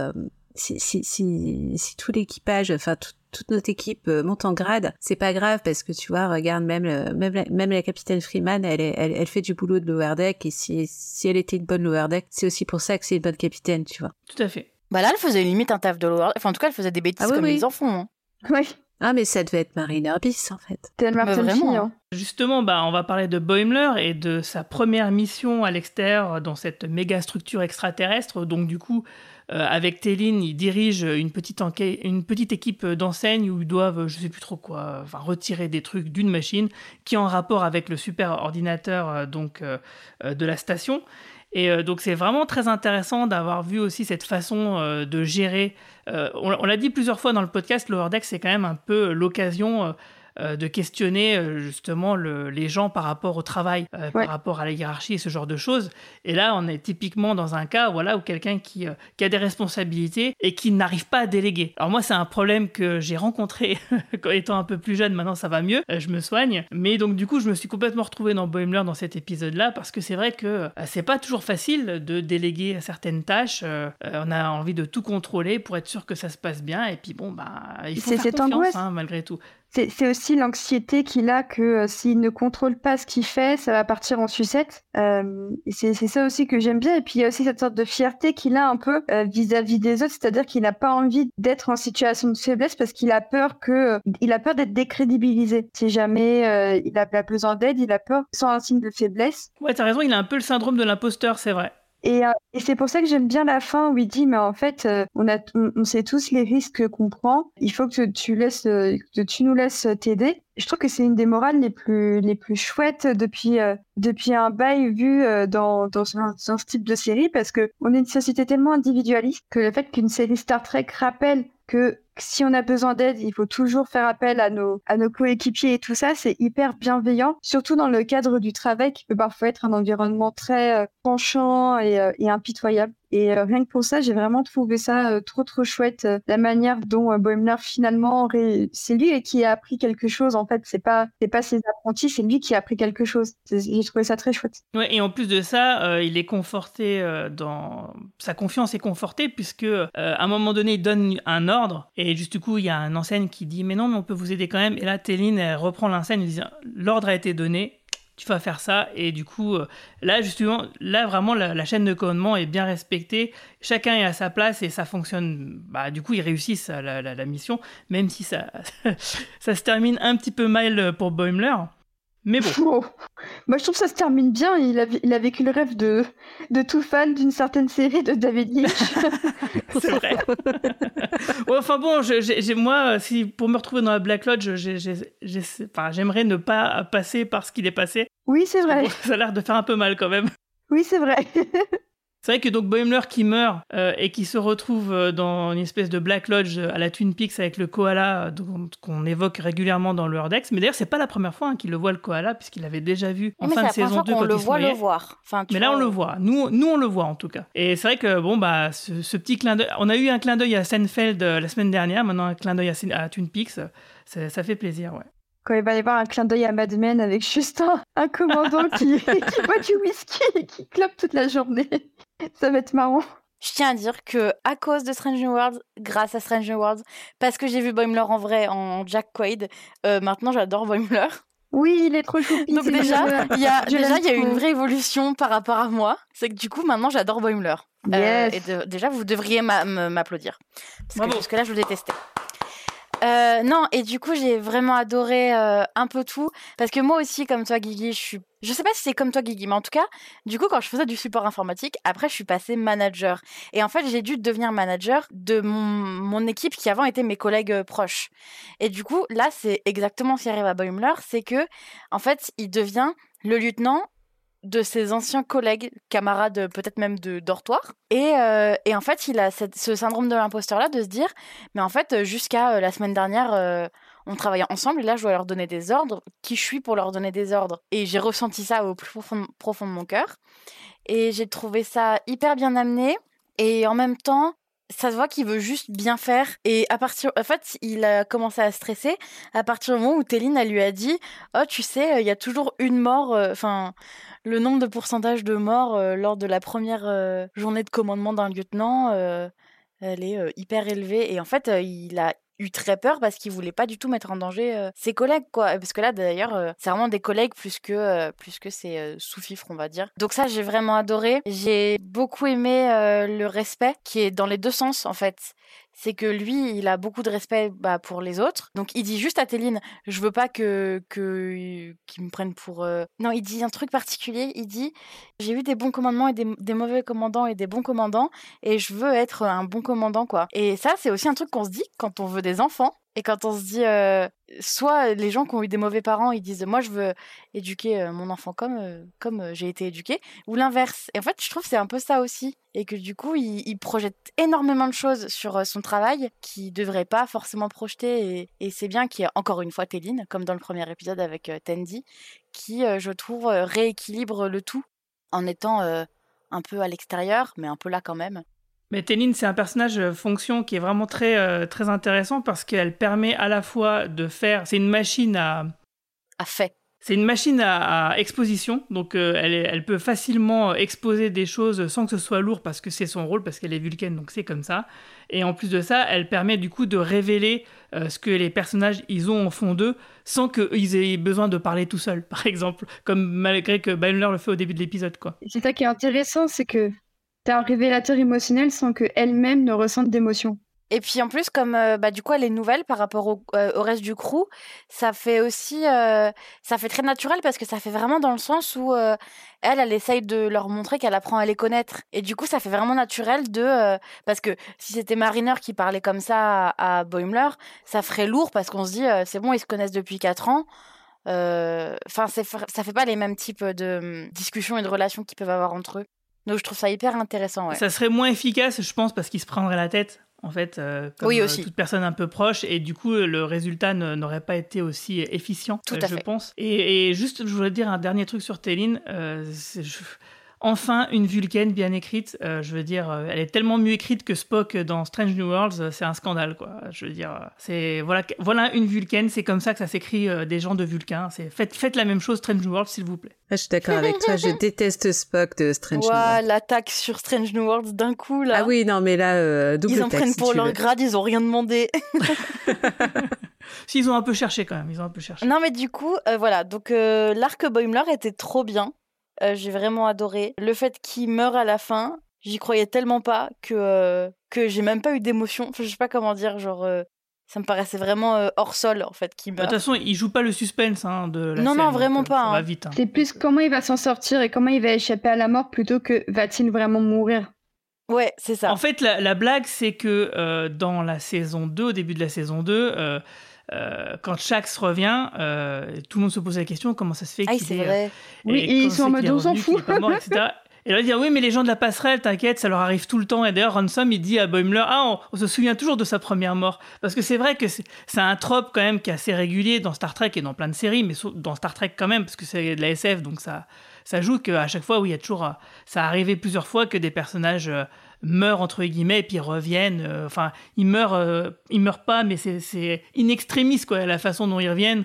si, si, si, si tout l'équipage, enfin toute notre équipe euh, monte en grade, c'est pas grave parce que tu vois, regarde même même la, même la capitaine Freeman, elle, elle, elle fait du boulot de lower deck et si si elle était une bonne lower deck, c'est aussi pour ça que c'est une bonne capitaine, tu vois. Tout à fait. Bah là, elle faisait limite un taf de lower, enfin en tout cas, elle faisait des bêtises ah comme les enfants. Hein. Oui. Ah mais ça devait être Marine Herbis en fait. Tellement bah, vraiment. Hein. Justement, bah, on va parler de Boimler et de sa première mission à l'extérieur dans cette méga structure extraterrestre. Donc du coup, euh, avec Téline, ils dirigent une petite, une petite équipe d'enseignes où ils doivent, je sais plus trop quoi, retirer des trucs d'une machine qui est en rapport avec le super ordinateur euh, donc, euh, de la station. Et donc c'est vraiment très intéressant d'avoir vu aussi cette façon de gérer. on, l'a dit plusieurs fois dans le podcast, Lower Deck c'est quand même un peu l'occasion euh, de questionner euh, justement les gens par rapport au travail, euh, par rapport à la hiérarchie et ce genre de choses. Et là, on est typiquement dans un cas voilà, où quelqu'un qui, qui a des responsabilités et qui n'arrive pas à déléguer. Alors moi, c'est un problème que j'ai rencontré étant un peu plus jeune, maintenant ça va mieux, je me soigne. Mais donc du coup, je me suis complètement retrouvé dans Boimler dans cet épisode-là parce que c'est vrai que c'est pas toujours facile de déléguer certaines tâches. on a envie de tout contrôler pour être sûr que ça se passe bien. Et puis bon, bah, il faut faire confiance hein, malgré tout c'est aussi l'anxiété qu'il a que euh, s'il ne contrôle pas ce qu'il fait, ça va partir en sucette. Euh, c'est ça aussi que j'aime bien. Et puis il y a aussi cette sorte de fierté qu'il a un peu euh, vis-à-vis des autres, c'est-à-dire qu'il n'a pas envie d'être en situation de faiblesse parce qu'il a peur que il a peur d'être décrédibilisé. Si jamais il a besoin d'aide, il a peur sans un signe de faiblesse. Ouais, t'as raison, il a un peu le syndrome de l'imposteur, c'est vrai. Euh, et, c'est pour ça que j'aime bien la fin où il dit, mais en fait, euh, on, a, on, sait tous les risques qu'on prend. Il faut que tu, laisses, euh, que tu nous laisses t'aider. Je trouve que c'est une des morales les plus, les plus chouettes depuis, depuis un bail vu dans, dans, ce, dans ce type de série parce que on est une société tellement individualiste que le fait qu'une série Star Trek rappelle que si on a besoin d'aide, il faut toujours faire appel à nos, coéquipiers et tout ça, c'est hyper bienveillant, surtout dans le cadre du travail qui peut parfois être un environnement très euh, penchant et, euh, et impitoyable. Et euh, rien que pour ça, j'ai vraiment trouvé ça trop trop chouette la manière dont Boimler finalement c'est lui qui a appris quelque chose en fait. C'est pas pas ses apprentis, c'est lui qui a appris quelque chose. J'ai trouvé ça très chouette. Ouais, et en plus de ça, il est conforté dans sa confiance est confortée puisque à un moment donné il donne un ordre juste du coup il y a un enseigne qui dit mais non mais on peut vous aider quand même et là Téline reprend l'enseigne disant l'ordre a été donné tu vas faire ça. Et du coup, euh, là, justement, là, vraiment, la, chaîne de commandement est bien respectée. Chacun est à sa place et ça fonctionne. Bah, du coup, ils réussissent la, la, mission, même si ça, ça se termine un petit peu mal pour Boimler. Mais bon. Moi, je trouve que ça se termine bien. Il a, il a vécu le rêve de, de tout fan d'une certaine série de David Lynch. c'est vrai. Ouais, enfin bon, je- j'ai- j'ai- moi, si pour me retrouver dans la Black Lodge, j'ai- j'ai- j'ai- enfin, j'aimerais ne pas passer par ce qu'il est passé. Oui, c'est vrai. Bon, ça a l'air de faire un peu mal quand même. Oui, c'est vrai. C'est vrai que donc Boimler qui meurt euh, et qui se retrouve euh, dans une espèce de Black Lodge euh, à la Twin Peaks avec le koala euh, qu'on évoque régulièrement dans le Wordex. Mais d'ailleurs, c'est pas la première fois hein, qu'il le voit le koala puisqu'il l'avait déjà vu en mais fin de saison fois 2 qu'on quand le il se voit le voir. Enfin, Mais là, vois, on le voit. Nous, nous, on le voit en tout cas. Et c'est vrai que bon, bah, ce, ce petit clin d'œil, on a eu un clin d'œil à Seinfeld euh, la semaine dernière. Maintenant, un clin d'œil à, à Twin Peaks. euh, Ça, ça fait plaisir, ouais. Quand il va y avoir un clin d'œil à Mad Men avec juste un, un commandant qui, qui boit du whisky et qui clope toute la journée. Ça va être marrant. Je tiens à dire que à cause de Strange New Worlds, grâce à Strange New Worlds, parce que j'ai vu Boimler en vrai en Jack Quaid, euh, maintenant j'adore Boimler. Oui, il est trop choupi. Donc déjà, il y a Je déjà l'aime il y a eu une vraie évolution par rapport à moi. C'est que du coup maintenant j'adore Boimler. Euh, Yes. et de- déjà vous devriez m'applaudir parce Bravo. que là je le détestais. Euh, non, et du coup, j'ai vraiment adoré euh, un peu tout. Parce que moi aussi, comme toi, Guigui, je suis. Je sais pas si c'est comme toi, Guigui, mais en tout cas, du coup, quand je faisais du support informatique, après, je suis passée manager. Et en fait, j'ai dû devenir manager de mon, mon équipe qui avant était mes collègues euh, proches. Et du coup, là, c'est exactement ce qui arrive à Boimler c'est que, en fait, il devient le lieutenant de ses anciens collègues, camarades euh, peut-être même de dortoir. Et, euh, et en fait, il a ce syndrome de l'imposteur-là de se dire, mais en fait, jusqu'à euh, la semaine dernière, on travaillait ensemble et là, je dois leur donner des ordres. Qui je suis pour leur donner des ordres? Et j'ai ressenti ça au plus profond, profond de mon cœur. Et j'ai trouvé ça hyper bien amené. Et en même temps, ça se voit qu'il veut juste bien faire. Et à partir, en fait, il a commencé à stresser à partir du moment où Téline, lui a dit, oh, tu sais, il y a toujours une mort. euh, Enfin, le nombre de pourcentage de morts euh, lors de la première euh, journée de commandement d'un lieutenant, elle est hyper élevée. Et en fait, il a eu très peur parce qu'il voulait pas du tout mettre en danger ses collègues quoi. Parce que là d'ailleurs c'est vraiment des collègues plus que plus que ses sous-fifres on va dire. Donc ça j'ai vraiment adoré. J'ai beaucoup aimé le respect qui est dans les deux sens en fait c'est que lui, il a beaucoup de respect bah, pour les autres. Donc il dit juste à Téline, je veux pas que qu'ils me prennent pour. euh, Non, il dit un truc particulier. Il dit, j'ai eu des bons commandements et des, des mauvais commandants et des bons commandants, et je veux être un bon commandant quoi. Et ça, c'est aussi un truc qu'on se dit quand on veut des enfants. Et quand on se dit, euh, soit les gens qui ont eu des mauvais parents, ils disent, moi je veux éduquer euh, mon enfant comme euh, comme j'ai été éduqué, ou l'inverse. Et en fait, je trouve que c'est un peu ça aussi, et que du coup, il, il projette énormément de choses sur son travail qui devrait pas forcément projeter. Et, c'est bien qu'il y ait encore une fois Téline, comme dans le premier épisode avec euh, Tandy, qui, je trouve, rééquilibre le tout en étant un peu à l'extérieur, mais un peu là quand même. Mais Téline, c'est un personnage euh, fonction qui est vraiment très, euh, très intéressant parce qu'elle permet à la fois de faire. C'est une machine à. À fait. C'est une machine à, à exposition, donc euh, elle, est- elle peut facilement exposer des choses sans que ce soit lourd parce que c'est son rôle, parce qu'elle est vulcaine, donc c'est comme ça. Et en plus de ça, elle permet du coup de révéler euh, ce que les personnages ils ont en fond d'eux sans qu'ils aient besoin de parler tout seuls, par exemple, comme malgré que Baimler le fait au début de l'épisode, quoi. C'est ça qui est intéressant, c'est que t'as un révélateur émotionnel sans que elle-même ne ressente d'émotion. Et puis en plus, comme euh, bah, du coup elle est nouvelle par rapport au, euh, reste du crew, ça fait aussi, euh, ça fait très naturel parce que ça fait vraiment dans le sens où elle, elle essaye de leur montrer qu'elle apprend à les connaître. Et du coup, ça fait vraiment naturel de, parce que si c'était Mariner qui parlait comme ça à, à Boimler, ça ferait lourd parce qu'on se dit, c'est bon, ils se connaissent depuis 4 ans. Enfin, ça fait pas les mêmes types de hum, discussions et de relations qu'ils peuvent avoir entre eux. Donc je trouve ça hyper intéressant. Ouais. Ça serait moins efficace, je pense, parce qu'il se prendrait la tête, en fait, euh, comme Oui, euh, aussi. toute personne un peu proche, et du coup, le résultat n'aurait pas été aussi efficient, Tout euh, à je fait. pense. Et, et juste, je voulais dire un dernier truc sur Téline. euh, je- Enfin, une Vulcaine bien écrite. euh, je veux dire, euh, elle est tellement mieux écrite que Spock dans Strange New Worlds. euh, C'est un scandale, quoi. Je veux dire, euh, c'est voilà, voilà une Vulcaine. C'est comme ça que ça s'écrit euh, des gens de Vulcain. C'est faites, faites la même chose Strange New Worlds, s'il vous plaît. Ah, je suis d'accord avec toi, je déteste Spock de Strange New Ouah, Worlds. l'attaque sur Strange New Worlds d'un coup là. Ah oui, non, mais là, euh, double Ils en prennent pour leur veux. grade, ils ont rien demandé. S'ils ont un peu cherché quand même, ils ont un peu cherché. non mais du coup, euh, voilà, donc euh, l'arc Boimler était trop bien. Euh, j'ai vraiment adoré. Le fait qu'il meure à la fin, j'y croyais tellement pas que, euh, que j'ai même pas eu d'émotion. Enfin, je sais pas comment dire, genre... euh, Ça me paraissait vraiment euh, hors sol, en fait, qui Bah, De meurt. toute façon, il joue pas le suspense hein, de la Non, scène, non, vraiment pas, Ça hein. va vite. hein. C'est plus comment il va s'en sortir et comment il va échapper à la mort plutôt que va-t-il vraiment mourir. Ouais, c'est ça. En fait, la, la blague, c'est que euh, dans la saison 2, au début de la saison 2, euh, euh, quand Shax revient, euh, tout le monde se pose la question comment ça se fait Ah, qu'il c'est est. euh, vrai. Oui, et ils sont en mode, on s'en fout. mort, etc. Et là, il dire oui, mais les gens de la passerelle, t'inquiète, ça leur arrive tout le temps. Et d'ailleurs, Ransom, il dit à Boimler, ah, on, on se souvient toujours de sa première mort. Parce que c'est vrai que c'est un trope quand même qui est assez régulier dans Star Trek et dans plein de séries, mais dans Star Trek quand même, parce que c'est de la SF, donc ça, ça joue qu'à chaque fois, oui, il y a toujours. euh, Ça a arrivé plusieurs fois que des personnages euh, meurent, entre guillemets, et puis reviennent. euh, Enfin, ils meurent, euh, ils meurent pas, mais c'est- c'est in extremis, quoi, la façon dont ils reviennent.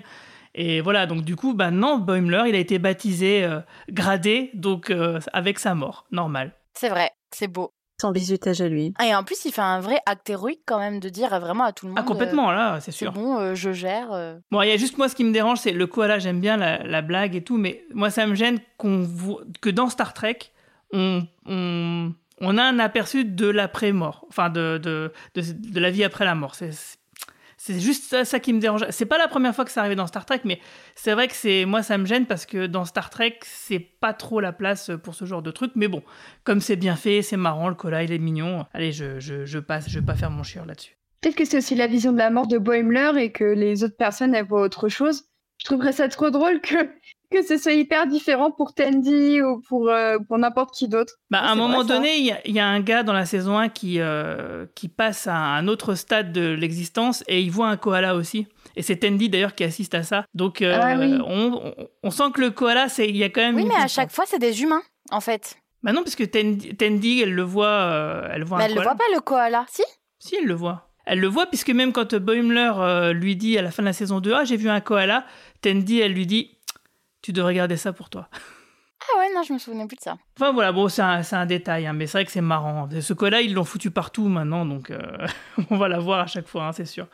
Et voilà, donc du coup, bah non, Boimler, il a été baptisé, euh, gradé, donc euh, avec sa mort, normal. C'est vrai, c'est beau. Son bisutage à lui. Ah, et en plus, il fait un vrai acte héroïque quand même de dire vraiment à tout le monde. Ah, complètement, là, c'est C'est sûr. bon, euh, je gère. euh. Bon, il y a juste moi, ce qui me dérange, c'est le koala, j'aime bien la, la blague et tout, mais moi, ça me gêne qu'on voit, que dans Star Trek, on, on, on a un aperçu de l'après-mort, enfin, de, de, de, la vie après la mort. C'est. juste ça, qui me dérange. C'est pas la première fois que ça arrivait dans Star Trek, mais c'est vrai que c'est moi ça me gêne parce que dans Star Trek c'est pas trop la place pour ce genre de truc. Mais bon, comme c'est bien fait, c'est marrant, le koala il est mignon. Allez, je, je, je passe, je vais pas faire mon chieur là-dessus. Peut-être que c'est aussi la vision de la mort de Boimler et que les autres personnes elles voient autre chose. Je trouverais ça trop drôle que, que ce soit hyper différent pour Tandy ou pour, euh, pour n'importe qui d'autre. Bah, à un moment donné, il y, a- il y a un gars dans la saison 1 qui, euh, qui passe à un autre stade de l'existence et il voit un koala aussi. Et c'est Tandy d'ailleurs qui assiste à ça. Donc euh, Ah oui. on, on- on sent que le koala, c'est il y a quand même Oui, une mais à chaque fois, c'est des humains, en fait. Bah non, parce que Tandy, Tandy, elle le voit, euh, elle voit Mais un elle le koala. voit pas, le koala. Si? Si, elle le voit. Elle le voit puisque même quand Boimler euh, lui dit à la fin de la saison 2 Ah, j'ai vu un koala, Tandy, elle lui dit Tu devrais garder ça pour toi. Ah ouais, non, je me souvenais plus de ça. Enfin voilà, bon, c'est un, détail, hein, mais c'est vrai que c'est marrant. Ce koala, ils l'ont foutu partout maintenant, donc euh, on va la voir à chaque fois, hein, c'est sûr.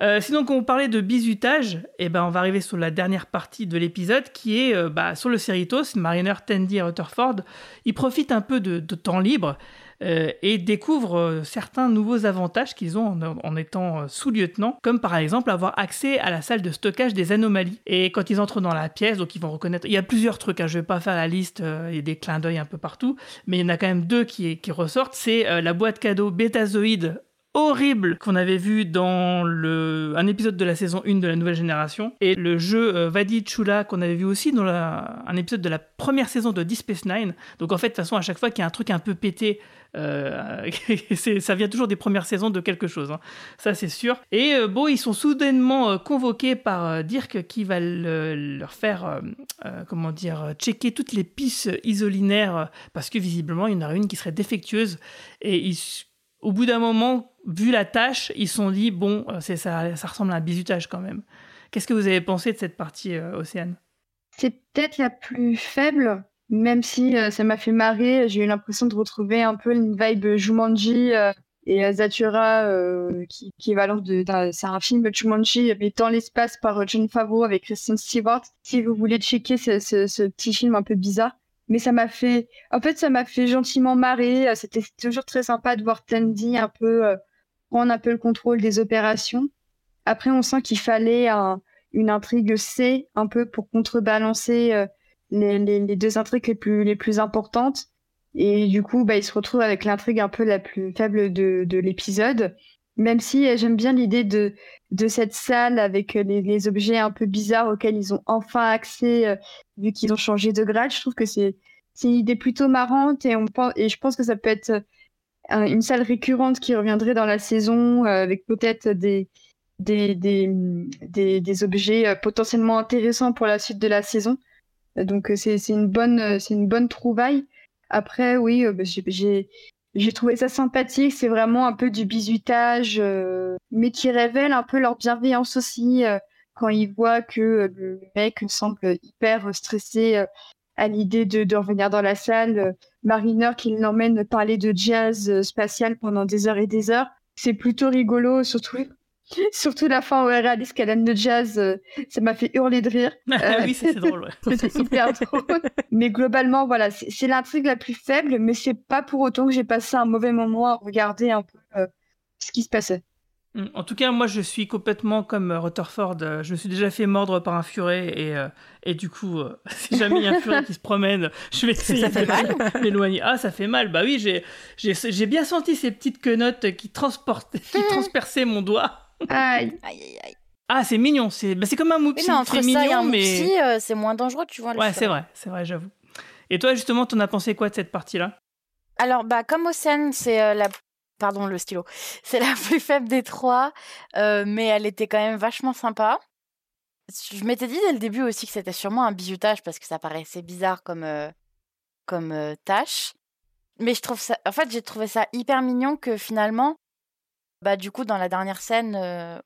Euh, sinon, quand on parlait de bizutage, eh ben, on va arriver sur la dernière partie de l'épisode qui est euh, bah, sur le Cerritos. Mariner, Tandy et Rutherford, ils profitent un peu de, de temps libre euh, et découvrent euh, certains nouveaux avantages qu'ils ont en, étant euh, sous-lieutenant, comme par exemple avoir accès à la salle de stockage des anomalies. Et quand ils entrent dans la pièce, donc ils vont reconnaître. Il y a plusieurs trucs, hein, je vais pas faire la liste, il y a des clins d'œil un peu partout, mais il y en a quand même deux qui, ressortent. C'est la boîte cadeau Betazoïde horrible qu'on avait vu dans le, un épisode de la saison 1 de la nouvelle génération et le jeu euh, Vadi Chula qu'on avait vu aussi dans un épisode de la première saison de Deep Space Nine. Donc en fait, de toute façon, à chaque fois qu'il y a un truc un peu pété, euh, ça vient toujours des premières saisons de quelque chose. hein. Ça, c'est sûr. Et euh, bon, ils sont soudainement euh, convoqués par Dirk qui va le- leur faire, comment dire, checker toutes les pistes isolinaires parce que visiblement, il y en aurait une qui serait défectueuse. Et au bout d'un moment, vu la tâche, ils se sont dit bon, euh, ça, ressemble à un bizutage quand même. Qu'est-ce que vous avez pensé de cette partie euh, Océane? C'est peut-être la plus faible, même si euh, ça m'a fait marrer. J'ai eu l'impression de retrouver un peu une vibe Jumanji et euh, qui, est valence de. C'est un film Jumanji, mais dans l'espace par John Favreau avec Kristen Stewart. Si vous voulez checker ce, ce- petit film un peu bizarre. Mais ça m'a fait. En fait, ça m'a fait gentiment marrer. C'était toujours très sympa de voir Tandy un peu prendre un peu le contrôle des opérations. Après, on sent qu'il fallait un- une intrigue C un peu pour contrebalancer euh, les, deux intrigues les plus, les plus importantes. Et du coup, bah, il se retrouve avec l'intrigue un peu la plus faible de, de l'épisode. Même si euh, j'aime bien l'idée de, cette salle avec euh, les, objets un peu bizarres auxquels ils ont enfin accès, vu qu'ils ont changé de grade. Je trouve que c'est une idée plutôt marrante et, on et je pense que ça peut être un- une salle récurrente qui reviendrait dans la saison euh, avec peut-être des, des, des, des, objets euh, potentiellement intéressants pour la suite de la saison. Euh, Donc c'est une bonne une bonne trouvaille. Après oui, bah, j'ai- trouvé ça sympathique. C'est vraiment un peu du bizutage, mais qui révèle un peu leur bienveillance aussi quand ils voient que le mec semble hyper stressé à l'idée de, de revenir dans la salle. Euh, Mariner qui l'emmène parler de jazz euh, spatial pendant des heures et des heures. C'est plutôt rigolo, surtout Surtout la fin où elle réalise qu'elle aime le jazz, euh, ça m'a fait hurler de rire. Euh, oui, c'est drôle. ouais. C'était hyper drôle. Mais globalement, voilà, c'est c'est l'intrigue la plus faible, mais c'est pas pour autant que j'ai passé un mauvais moment à regarder un peu euh, ce qui se passait. Mm. En tout cas, moi, je suis complètement comme euh, Rutherford. euh, Je me suis déjà fait mordre par un furet et, euh, et du coup, euh, si jamais il y a un furet qui se promène, je vais essayer Ça fait de m'éloigner. Ah, ça fait mal. Bah oui, j'ai bien senti ces petites quenottes qui transportaient, qui transperçaient mon doigt. Aïe. Aïe, aïe. Ah, c'est mignon. C'est bah, c'est comme un moupsi. c'est mignon, un mais euh, c'est moins dangereux, tu vois. ouais, c'est vrai, c'est vrai, j'avoue. Et toi, justement, t'en as pensé quoi de cette partie-là? Alors, bah, comme Océane, c'est euh, la. Pardon, le stylo. C'est la plus faible des trois, euh, mais elle était quand même vachement sympa. Je m'étais dit dès le début aussi que c'était sûrement un bizutage parce que ça paraissait bizarre comme, euh, comme euh, tâche. Mais je trouve ça. En fait, j'ai trouvé ça hyper mignon que finalement, bah, du coup, dans la dernière scène euh,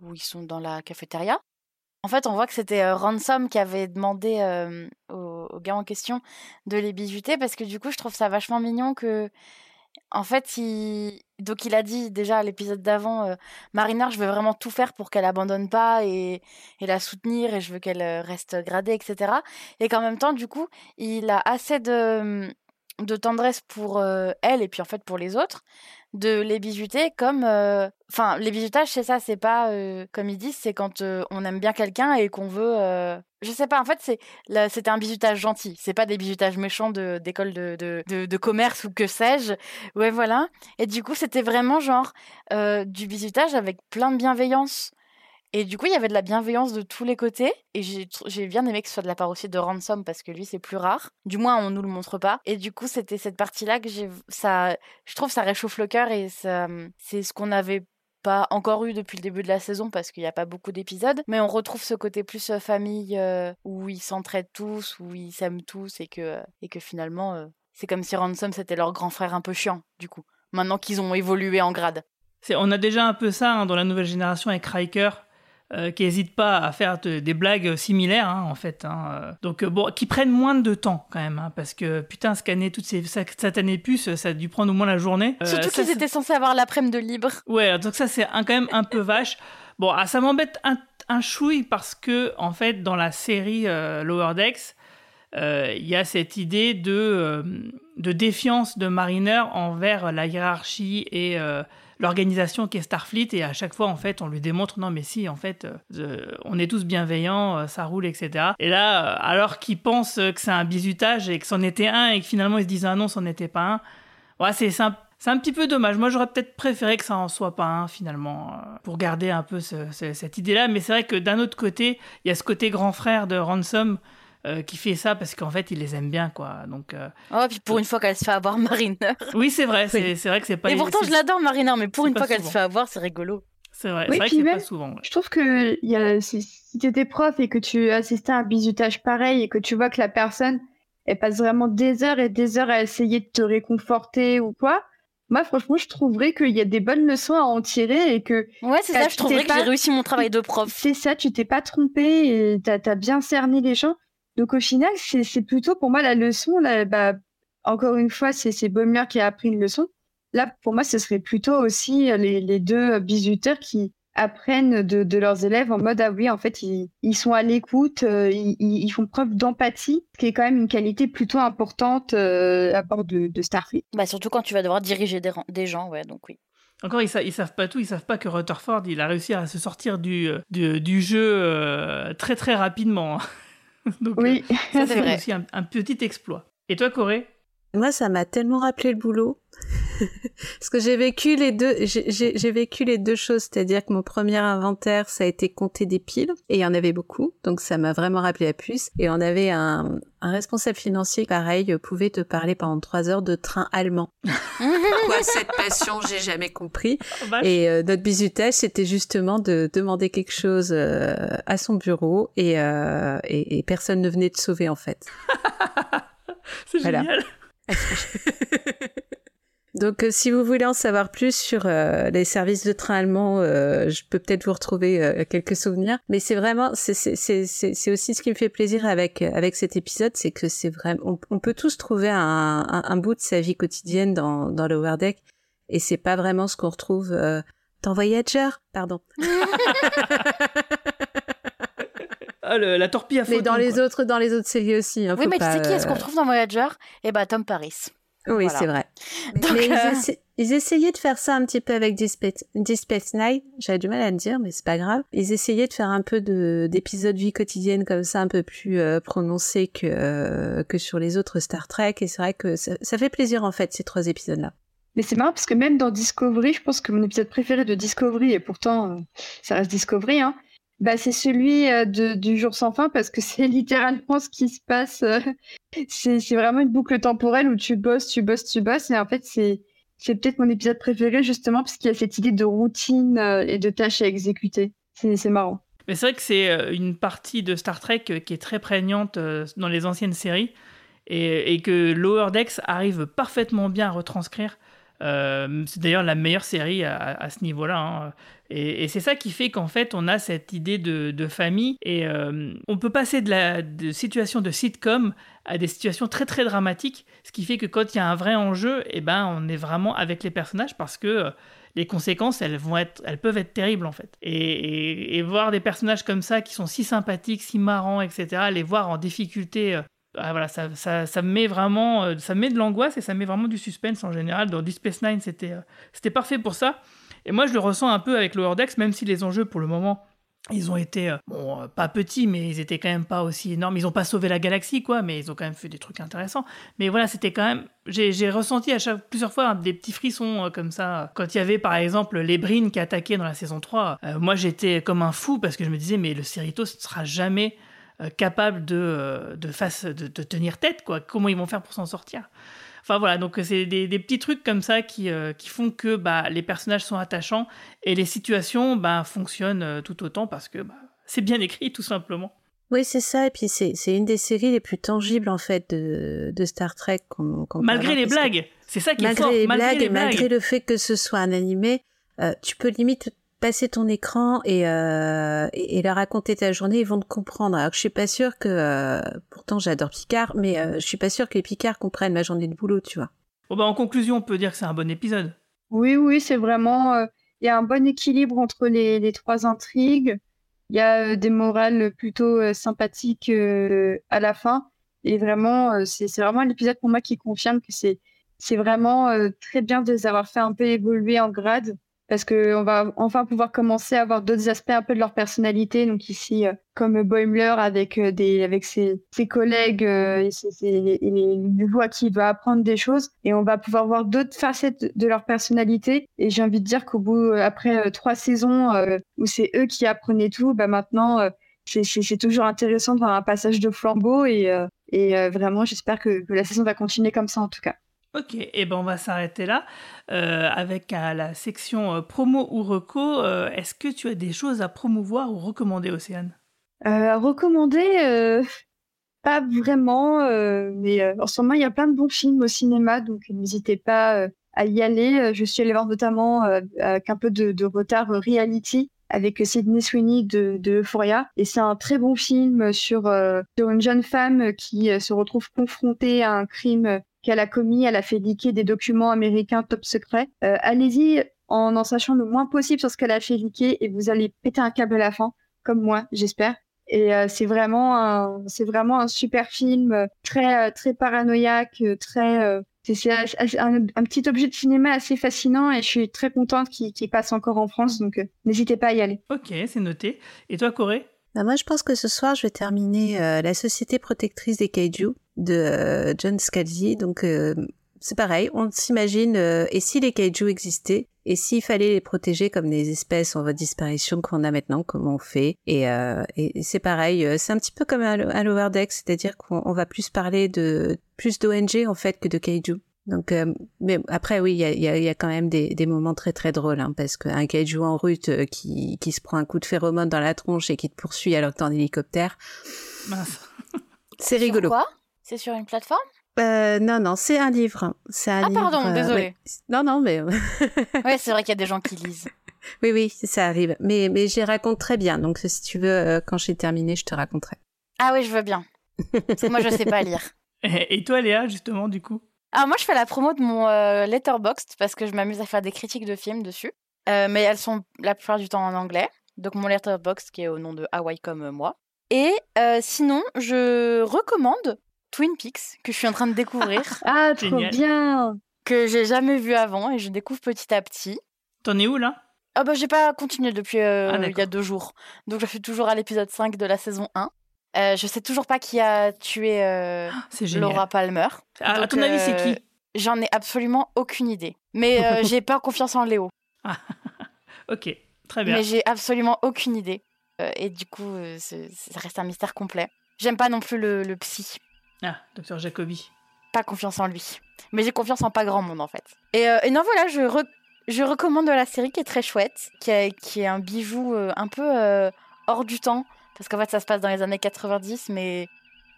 où ils sont dans la cafétéria, en fait, on voit que c'était Ransom qui avait demandé euh, au, gars en question de les bizuter parce que du coup, je trouve ça vachement mignon que, en fait, il... donc il a dit déjà à l'épisode d'avant, euh, Mariner, je veux vraiment tout faire pour qu'elle abandonne pas et, la soutenir et je veux qu'elle euh, reste gradée, etc. Et qu'en même temps, du coup, il a assez de, de tendresse pour euh, elle et puis en fait pour les autres de les bizuter comme euh, enfin les bizutages c'est ça c'est pas euh, comme ils disent c'est quand euh, on aime bien quelqu'un et qu'on veut je sais pas en fait c'est c'était un bizutage gentil. C'est pas des bizutages méchants de d'école de, de, de, commerce ou que sais-je. Ouais voilà. Et du coup c'était vraiment genre du bizutage avec plein de bienveillance et du coup, il y avait de la bienveillance de tous les côtés. Et j'ai bien aimé que ce soit de la part aussi de Ransom parce que lui, c'est plus rare. Du moins, on nous le montre pas. Et du coup, c'était cette partie-là que j'ai. Ça, je trouve, ça réchauffe le cœur et c'est ce qu'on n'avait pas encore eu depuis le début de la saison parce qu'il n'y a pas beaucoup d'épisodes. Mais on retrouve ce côté plus euh, famille euh, où ils s'entraident tous, où ils s'aiment tous et que, euh, et que finalement, c'est comme si Ransom c'était leur grand frère un peu chiant, du coup. Maintenant qu'ils ont évolué en grade. On a déjà un peu ça hein, dans la nouvelle génération avec Riker. Euh, qui n'hésite pas à faire de- des blagues similaires hein, en fait hein, euh. donc euh, bon qui prennent moins de temps quand même hein, parce que putain scanner toutes ces sa- satanées puces ça a dû prendre au moins la journée Euh, Surtout qu'ils étaient censés avoir l'après-midi de libre. Ouais, donc ça c'est quand même un peu vache. Bon, ah, ça m'embête un, un chouille parce que en fait dans la série euh, Lower Decks, euh, il y a cette idée de, euh, de défiance de Mariner envers la hiérarchie et l'organisation qui est Starfleet et à chaque fois en fait on lui démontre non mais si en fait euh, on est tous bienveillants euh, ça roule etc et là euh, alors qu'ils pensent que c'est un bizutage et que c'en était un et que finalement ils se disent ah non c'en était pas un Ouais, c'est c'est un, petit peu dommage. Moi, j'aurais peut-être préféré que ça en soit pas un, finalement, pour garder un peu ce- ce- cette idée-là. Mais c'est vrai que d'un autre côté, il y a ce côté grand frère de Ransom euh, qui fait ça parce qu'en fait, il les aime bien, quoi. Donc, euh, Oh, puis pour une fois qu'elle se fait avoir Mariner. oui, c'est vrai. C'est c'est vrai que c'est pas. Et pourtant, je l'adore, Mariner, mais pour une fois qu'elle se fait avoir, c'est rigolo. C'est vrai. Oui, c'est vrai que même- pas souvent. ouais. Je trouve que il y a, si, si tu étais prof et que tu assistais à un bizutage pareil et que tu vois que la personne, elle passe vraiment des heures et des heures à essayer de te réconforter ou quoi, moi, franchement, je trouverais qu'il y a des bonnes leçons à en tirer et que Ouais, c'est ça, je trouverais que j'ai réussi mon travail de prof. c'est ça, tu t'es pas trompé et t'as as bien cerné les gens. Donc au final, c'est plutôt pour moi la leçon. Là, bah, encore une fois, c'est Baumler qui a appris une leçon. Là, pour moi, ce serait plutôt aussi les, les deux bisuteurs qui apprennent de, de leurs élèves en mode ah oui, en fait, ils, ils sont à l'écoute, euh, ils, font preuve d'empathie, ce qui est quand même une qualité plutôt importante euh, à bord de, de Starfleet. Bah, surtout quand tu vas devoir diriger des, gens, ouais, donc oui. Encore, ils, sa- ils savent pas tout. Ils savent pas que Rutherford, il a réussi à se sortir du, euh, du, du jeu euh, très très rapidement. Donc, Oui, euh, ça, c'est aussi un, un petit exploit. Et toi, Corée? Moi, ça m'a tellement rappelé le boulot. Parce que j'ai vécu les deux, j'ai- vécu les deux choses. C'est-à-dire que mon premier inventaire, ça a été compter des piles. Et il y en avait beaucoup. Donc, ça m'a vraiment rappelé la puce. Et on avait un, un responsable financier, pareil, euh, pouvait te parler pendant trois heures de train allemand. Quoi, cette passion, j'ai jamais compris. Vache. Et euh, notre bisutage, c'était justement de demander quelque chose euh, à son bureau et, euh, et, et personne ne venait te sauver en fait. C'est voilà. génial. Donc, euh, si vous voulez en savoir plus sur euh, les services de train allemands, euh, je peux peut-être vous retrouver quelques souvenirs. Mais c'est vraiment, c'est aussi ce qui me fait plaisir avec avec cet épisode, c'est que c'est vraiment, on, peut tous trouver un, un, bout de sa vie quotidienne dans dans le War et c'est pas vraiment ce qu'on retrouve dans Voyager, pardon. Ah, le- la torpille à Mais dans les quoi. autres dans les autres séries aussi. Hein, Oui, mais tu sais qui est-ce qu'on euh, retrouve dans Voyager? Eh bah, Tom Paris. Oui, Voilà. c'est vrai. Donc, mais euh, Ils essayaient de faire ça un petit peu avec Deep Space Nine. J'avais du mal à le dire, mais c'est pas grave. Ils essayaient de faire un peu de d'épisodes vie quotidienne comme ça, un peu plus euh, prononcés que euh, que sur les autres Star Trek. Et c'est vrai que ça, ça fait plaisir en fait ces trois épisodes-là. Mais c'est marrant parce que même dans Discovery, je pense que mon épisode préféré de Discovery, et pourtant euh, ça reste Discovery, hein, bah c'est celui euh, de, du jour sans fin parce que c'est littéralement ce qui se passe. euh, c'est c'est vraiment une boucle temporelle où tu bosses, tu bosses, tu bosses. Et en fait, c'est c'est peut-être mon épisode préféré justement parce qu'il y a cette idée de routine euh, et de tâches à exécuter. C'est c'est marrant. Mais c'est vrai que c'est une partie de Star Trek qui est très prégnante dans les anciennes séries et, et que Lower Decks arrive parfaitement bien à retranscrire. Euh, c'est d'ailleurs la meilleure série à, ce niveau-là. hein. Et, c'est ça qui fait qu'en fait, on a cette idée de, famille et euh, on peut passer de la de situation de sitcom à des situations très très dramatiques, ce qui fait que quand il y a un vrai enjeu, eh ben, on est vraiment avec les personnages parce que euh, les conséquences, elles, vont être, elles peuvent être terribles en fait. Et, et- et voir des personnages comme ça qui sont si sympathiques, si marrants, etc., les voir en difficulté, ah, voilà, ça, ça, ça me met vraiment, euh, ça me met de l'angoisse et ça me met vraiment du suspense en général. Dans Deep Space Nine, c'était euh, c'était parfait pour ça. Et moi, je le ressens un peu avec Lower Decks, même si les enjeux pour le moment ils ont été, euh, bon, pas petits, mais ils étaient quand même pas aussi énormes. Ils ont pas sauvé la galaxie, quoi, mais ils ont quand même fait des trucs intéressants. Mais voilà, c'était quand même. J'ai ressenti à chaque, plusieurs fois hein, des petits frissons comme ça. Quand il y avait, par exemple, les Brines qui attaquaient dans la saison 3, euh, moi j'étais comme un fou parce que je me disais, mais le Cerritos ne sera jamais euh, capable de, euh, de, face, de, de tenir tête, quoi. Comment ils vont faire pour s'en sortir? Enfin voilà, donc c'est des, des petits trucs comme ça qui, euh, qui font que bah, les personnages sont attachants et les situations bah, fonctionnent euh, tout autant parce que bah, c'est bien écrit tout simplement. Oui, c'est ça. Et puis c'est c'est une des séries les plus tangibles en fait de, de Star Trek. Malgré les blagues, c'est ça qui est malgré fort. les malgré blagues les et malgré blagues. le fait que ce soit un animé, euh, tu peux limite passer ton écran et, euh, et, et leur raconter ta journée, ils vont te comprendre. Alors que je suis pas sûre que, euh, pourtant j'adore Picard, mais euh, je suis pas sûre que les Picards comprennent ma journée de boulot, tu vois. Bon, bah, en conclusion, on peut dire que c'est un bon épisode. Oui, oui, c'est vraiment. euh, Il y a un bon équilibre entre les, les trois intrigues. Il y a euh, des morales plutôt euh, sympathiques euh, à la fin. Et vraiment, euh, c'est vraiment l'épisode pour moi qui confirme que c'est c'est vraiment euh, très bien de les avoir fait un peu évoluer en grade. Parce que on va enfin pouvoir commencer à avoir d'autres aspects un peu de leur personnalité. Donc ici, euh, comme Boimler avec euh, des avec ses, ses collègues euh, et, ses, ses- et les, voix qui va apprendre des choses. Et on va pouvoir voir d'autres facettes de- leur personnalité. Et j'ai envie de dire qu'au bout, euh, après trois saisons où c'est eux qui apprenaient tout, bah maintenant c'est- toujours intéressant de voir un passage de flambeau. Et, et vraiment, j'espère que, que la saison va continuer comme ça en tout cas. Ok, et ben on va s'arrêter là euh, avec euh, la section euh, promo ou reco. Est-ce que tu as des choses à promouvoir ou recommander, Océane? Recommander, pas vraiment, mais en ce moment, il y a plein de bons films au cinéma, donc n'hésitez pas à y aller. Je suis allée voir notamment, avec un peu de, retard, Reality avec Sydney Sweeney de, de Euphoria. Et c'est un très bon film sur, sur une jeune femme qui se retrouve confrontée à un crime qu'elle a commis. Elle a fait liquer des documents américains top secrets. Euh, Allez-y en en sachant le moins possible sur ce qu'elle a fait liquer et vous allez péter un câble à la fin, comme moi, j'espère. Et euh, c'est vraiment un, c'est vraiment un super film, euh, très, euh, très paranoïaque, très, euh, c'est un, un petit objet de cinéma assez fascinant et je suis très contente qu'il passe encore en France, donc euh, n'hésitez pas à y aller. Ok, c'est noté. Et toi, Corée? Bah, moi, je pense que ce soir, je vais terminer euh, La Société protectrice des kaiju de euh, John Scalzi. Donc, euh, c'est pareil, on s'imagine, euh, et si les kaiju existaient Et s'il fallait les protéger comme des espèces en voie de disparition qu'on a maintenant, comment on fait Et, euh, et, c'est pareil, euh, c'est un petit peu comme un, un Lower Deck, c'est-à-dire qu'on on va plus parler de plus d'ONG en fait que de kaiju. Donc, euh, mais après, oui, il y a, y, a, y a, quand même des, des moments très très drôles, hein, parce qu'un kaiju en rut euh, qui, qui se prend un coup de phéromone dans la tronche et qui te poursuit alors que t'es en hélicoptère, c'est rigolo. Quoi? C'est sur une plateforme? Euh, non, non, c'est un livre. C'est un ah, livre, pardon, euh, désolé. ouais. Non, non, mais. ouais, c'est vrai qu'il y a des gens qui lisent. Oui, oui, ça arrive. Mais, mais j'y raconte très bien. Donc, si tu veux, euh, quand j'ai terminé, je te raconterai. Ah oui, je veux bien. Parce que moi, je sais pas lire. Et toi, Léa, justement, du coup? Alors, moi, je fais la promo de mon euh, Letterboxd parce que je m'amuse à faire des critiques de films dessus. Euh, mais elles sont la plupart du temps en anglais. Donc, mon Letterboxd qui est au nom de Hawaii comme moi. Et euh, sinon, je recommande Twin Peaks que je suis en train de découvrir. ah, trop Génial. bien que j'ai jamais vu avant et je découvre petit à petit. T'en es où là? Ah bah j'ai pas continué depuis euh, Ah, il y a deux jours. Donc je suis toujours à l'épisode 5 de la saison 1. Euh, je sais toujours pas qui a tué euh, génial. Laura Palmer. À, à Donc, ton avis, c'est euh, qui? J'en ai absolument aucune idée. Mais euh, j'ai pas confiance en Léo. Ok, très bien. Mais j'ai absolument aucune idée. Euh, et du coup, euh, ça reste un mystère complet. J'aime pas non plus le, le psy. Ah, docteur Jacobi. Pas confiance en lui. Mais j'ai confiance en pas grand monde en fait. Et, euh, non, voilà, je, je recommande la série qui est très chouette, qui, est un bijou euh, un peu euh, hors du temps. Parce qu'en fait, ça se passe dans les années 90, mais,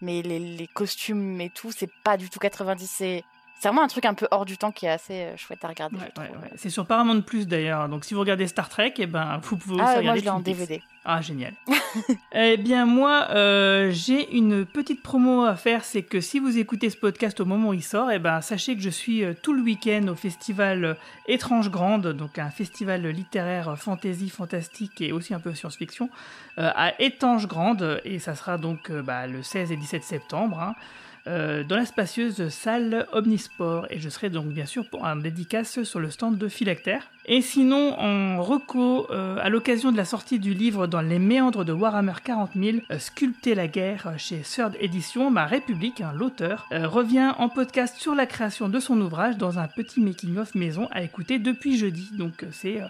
mais les, les costumes et tout, c'est pas du tout 90. C'est c'est vraiment un truc un peu hors du temps qui est assez euh, chouette à regarder. je Ouais, trouve. ouais, ouais. C'est sur Paramount Plus d'ailleurs. Donc si vous regardez Star Trek, eh ben, vous pouvez aussi Ah, moi regarder je l'ai en. DVD. Ah, génial. eh bien, moi, euh, j'ai une petite promo à faire. C'est que si vous écoutez ce podcast au moment où il sort, eh ben, sachez que je suis euh, tout le week-end au festival Étrange Grande, donc un festival littéraire fantasy, fantastique et aussi un peu science-fiction, euh, à Étange Grande. Et ça sera donc bah, le 16 et 17 septembre. hein, euh, dans la spacieuse salle Omnisport et je serai donc bien sûr pour un dédicace sur le stand de Philactère. Et sinon en reco, euh, à l'occasion de la sortie du livre Dans les méandres de Warhammer 40 000, euh, Sculpter la guerre chez Third Edition, ma République, hein, l'auteur, euh, revient en podcast sur la création de son ouvrage dans un petit making-of maison à écouter depuis jeudi. Donc c'est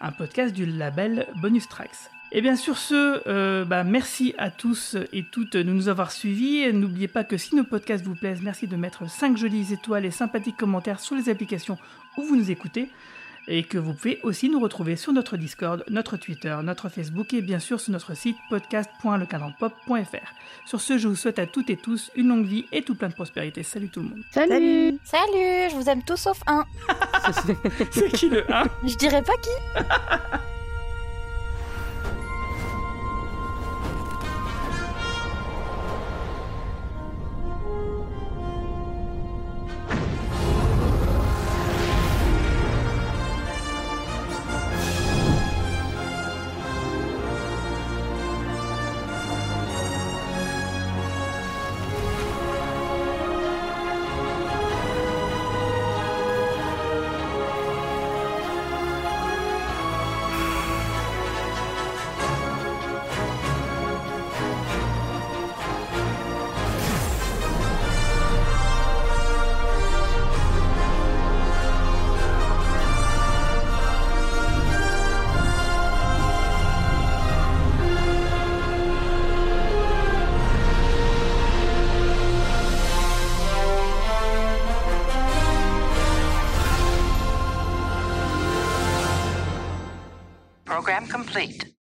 un podcast du label Bonus Tracks. Et bien sur ce, euh, bah, merci à tous et toutes de nous avoir suivis. N'oubliez pas que si nos podcasts vous plaisent, merci de mettre 5 jolies étoiles et sympathiques commentaires sur les applications où vous nous écoutez. Et que vous pouvez aussi nous retrouver sur notre Discord, notre Twitter, notre Facebook et bien sûr sur notre site podcast.lecadranpop.fr. Sur ce, je vous souhaite à toutes et tous une longue vie et tout plein de prospérité. Salut tout le monde. Salut, Salut, je vous aime tous sauf un. C'est qui le 1 Je dirais pas qui. complete.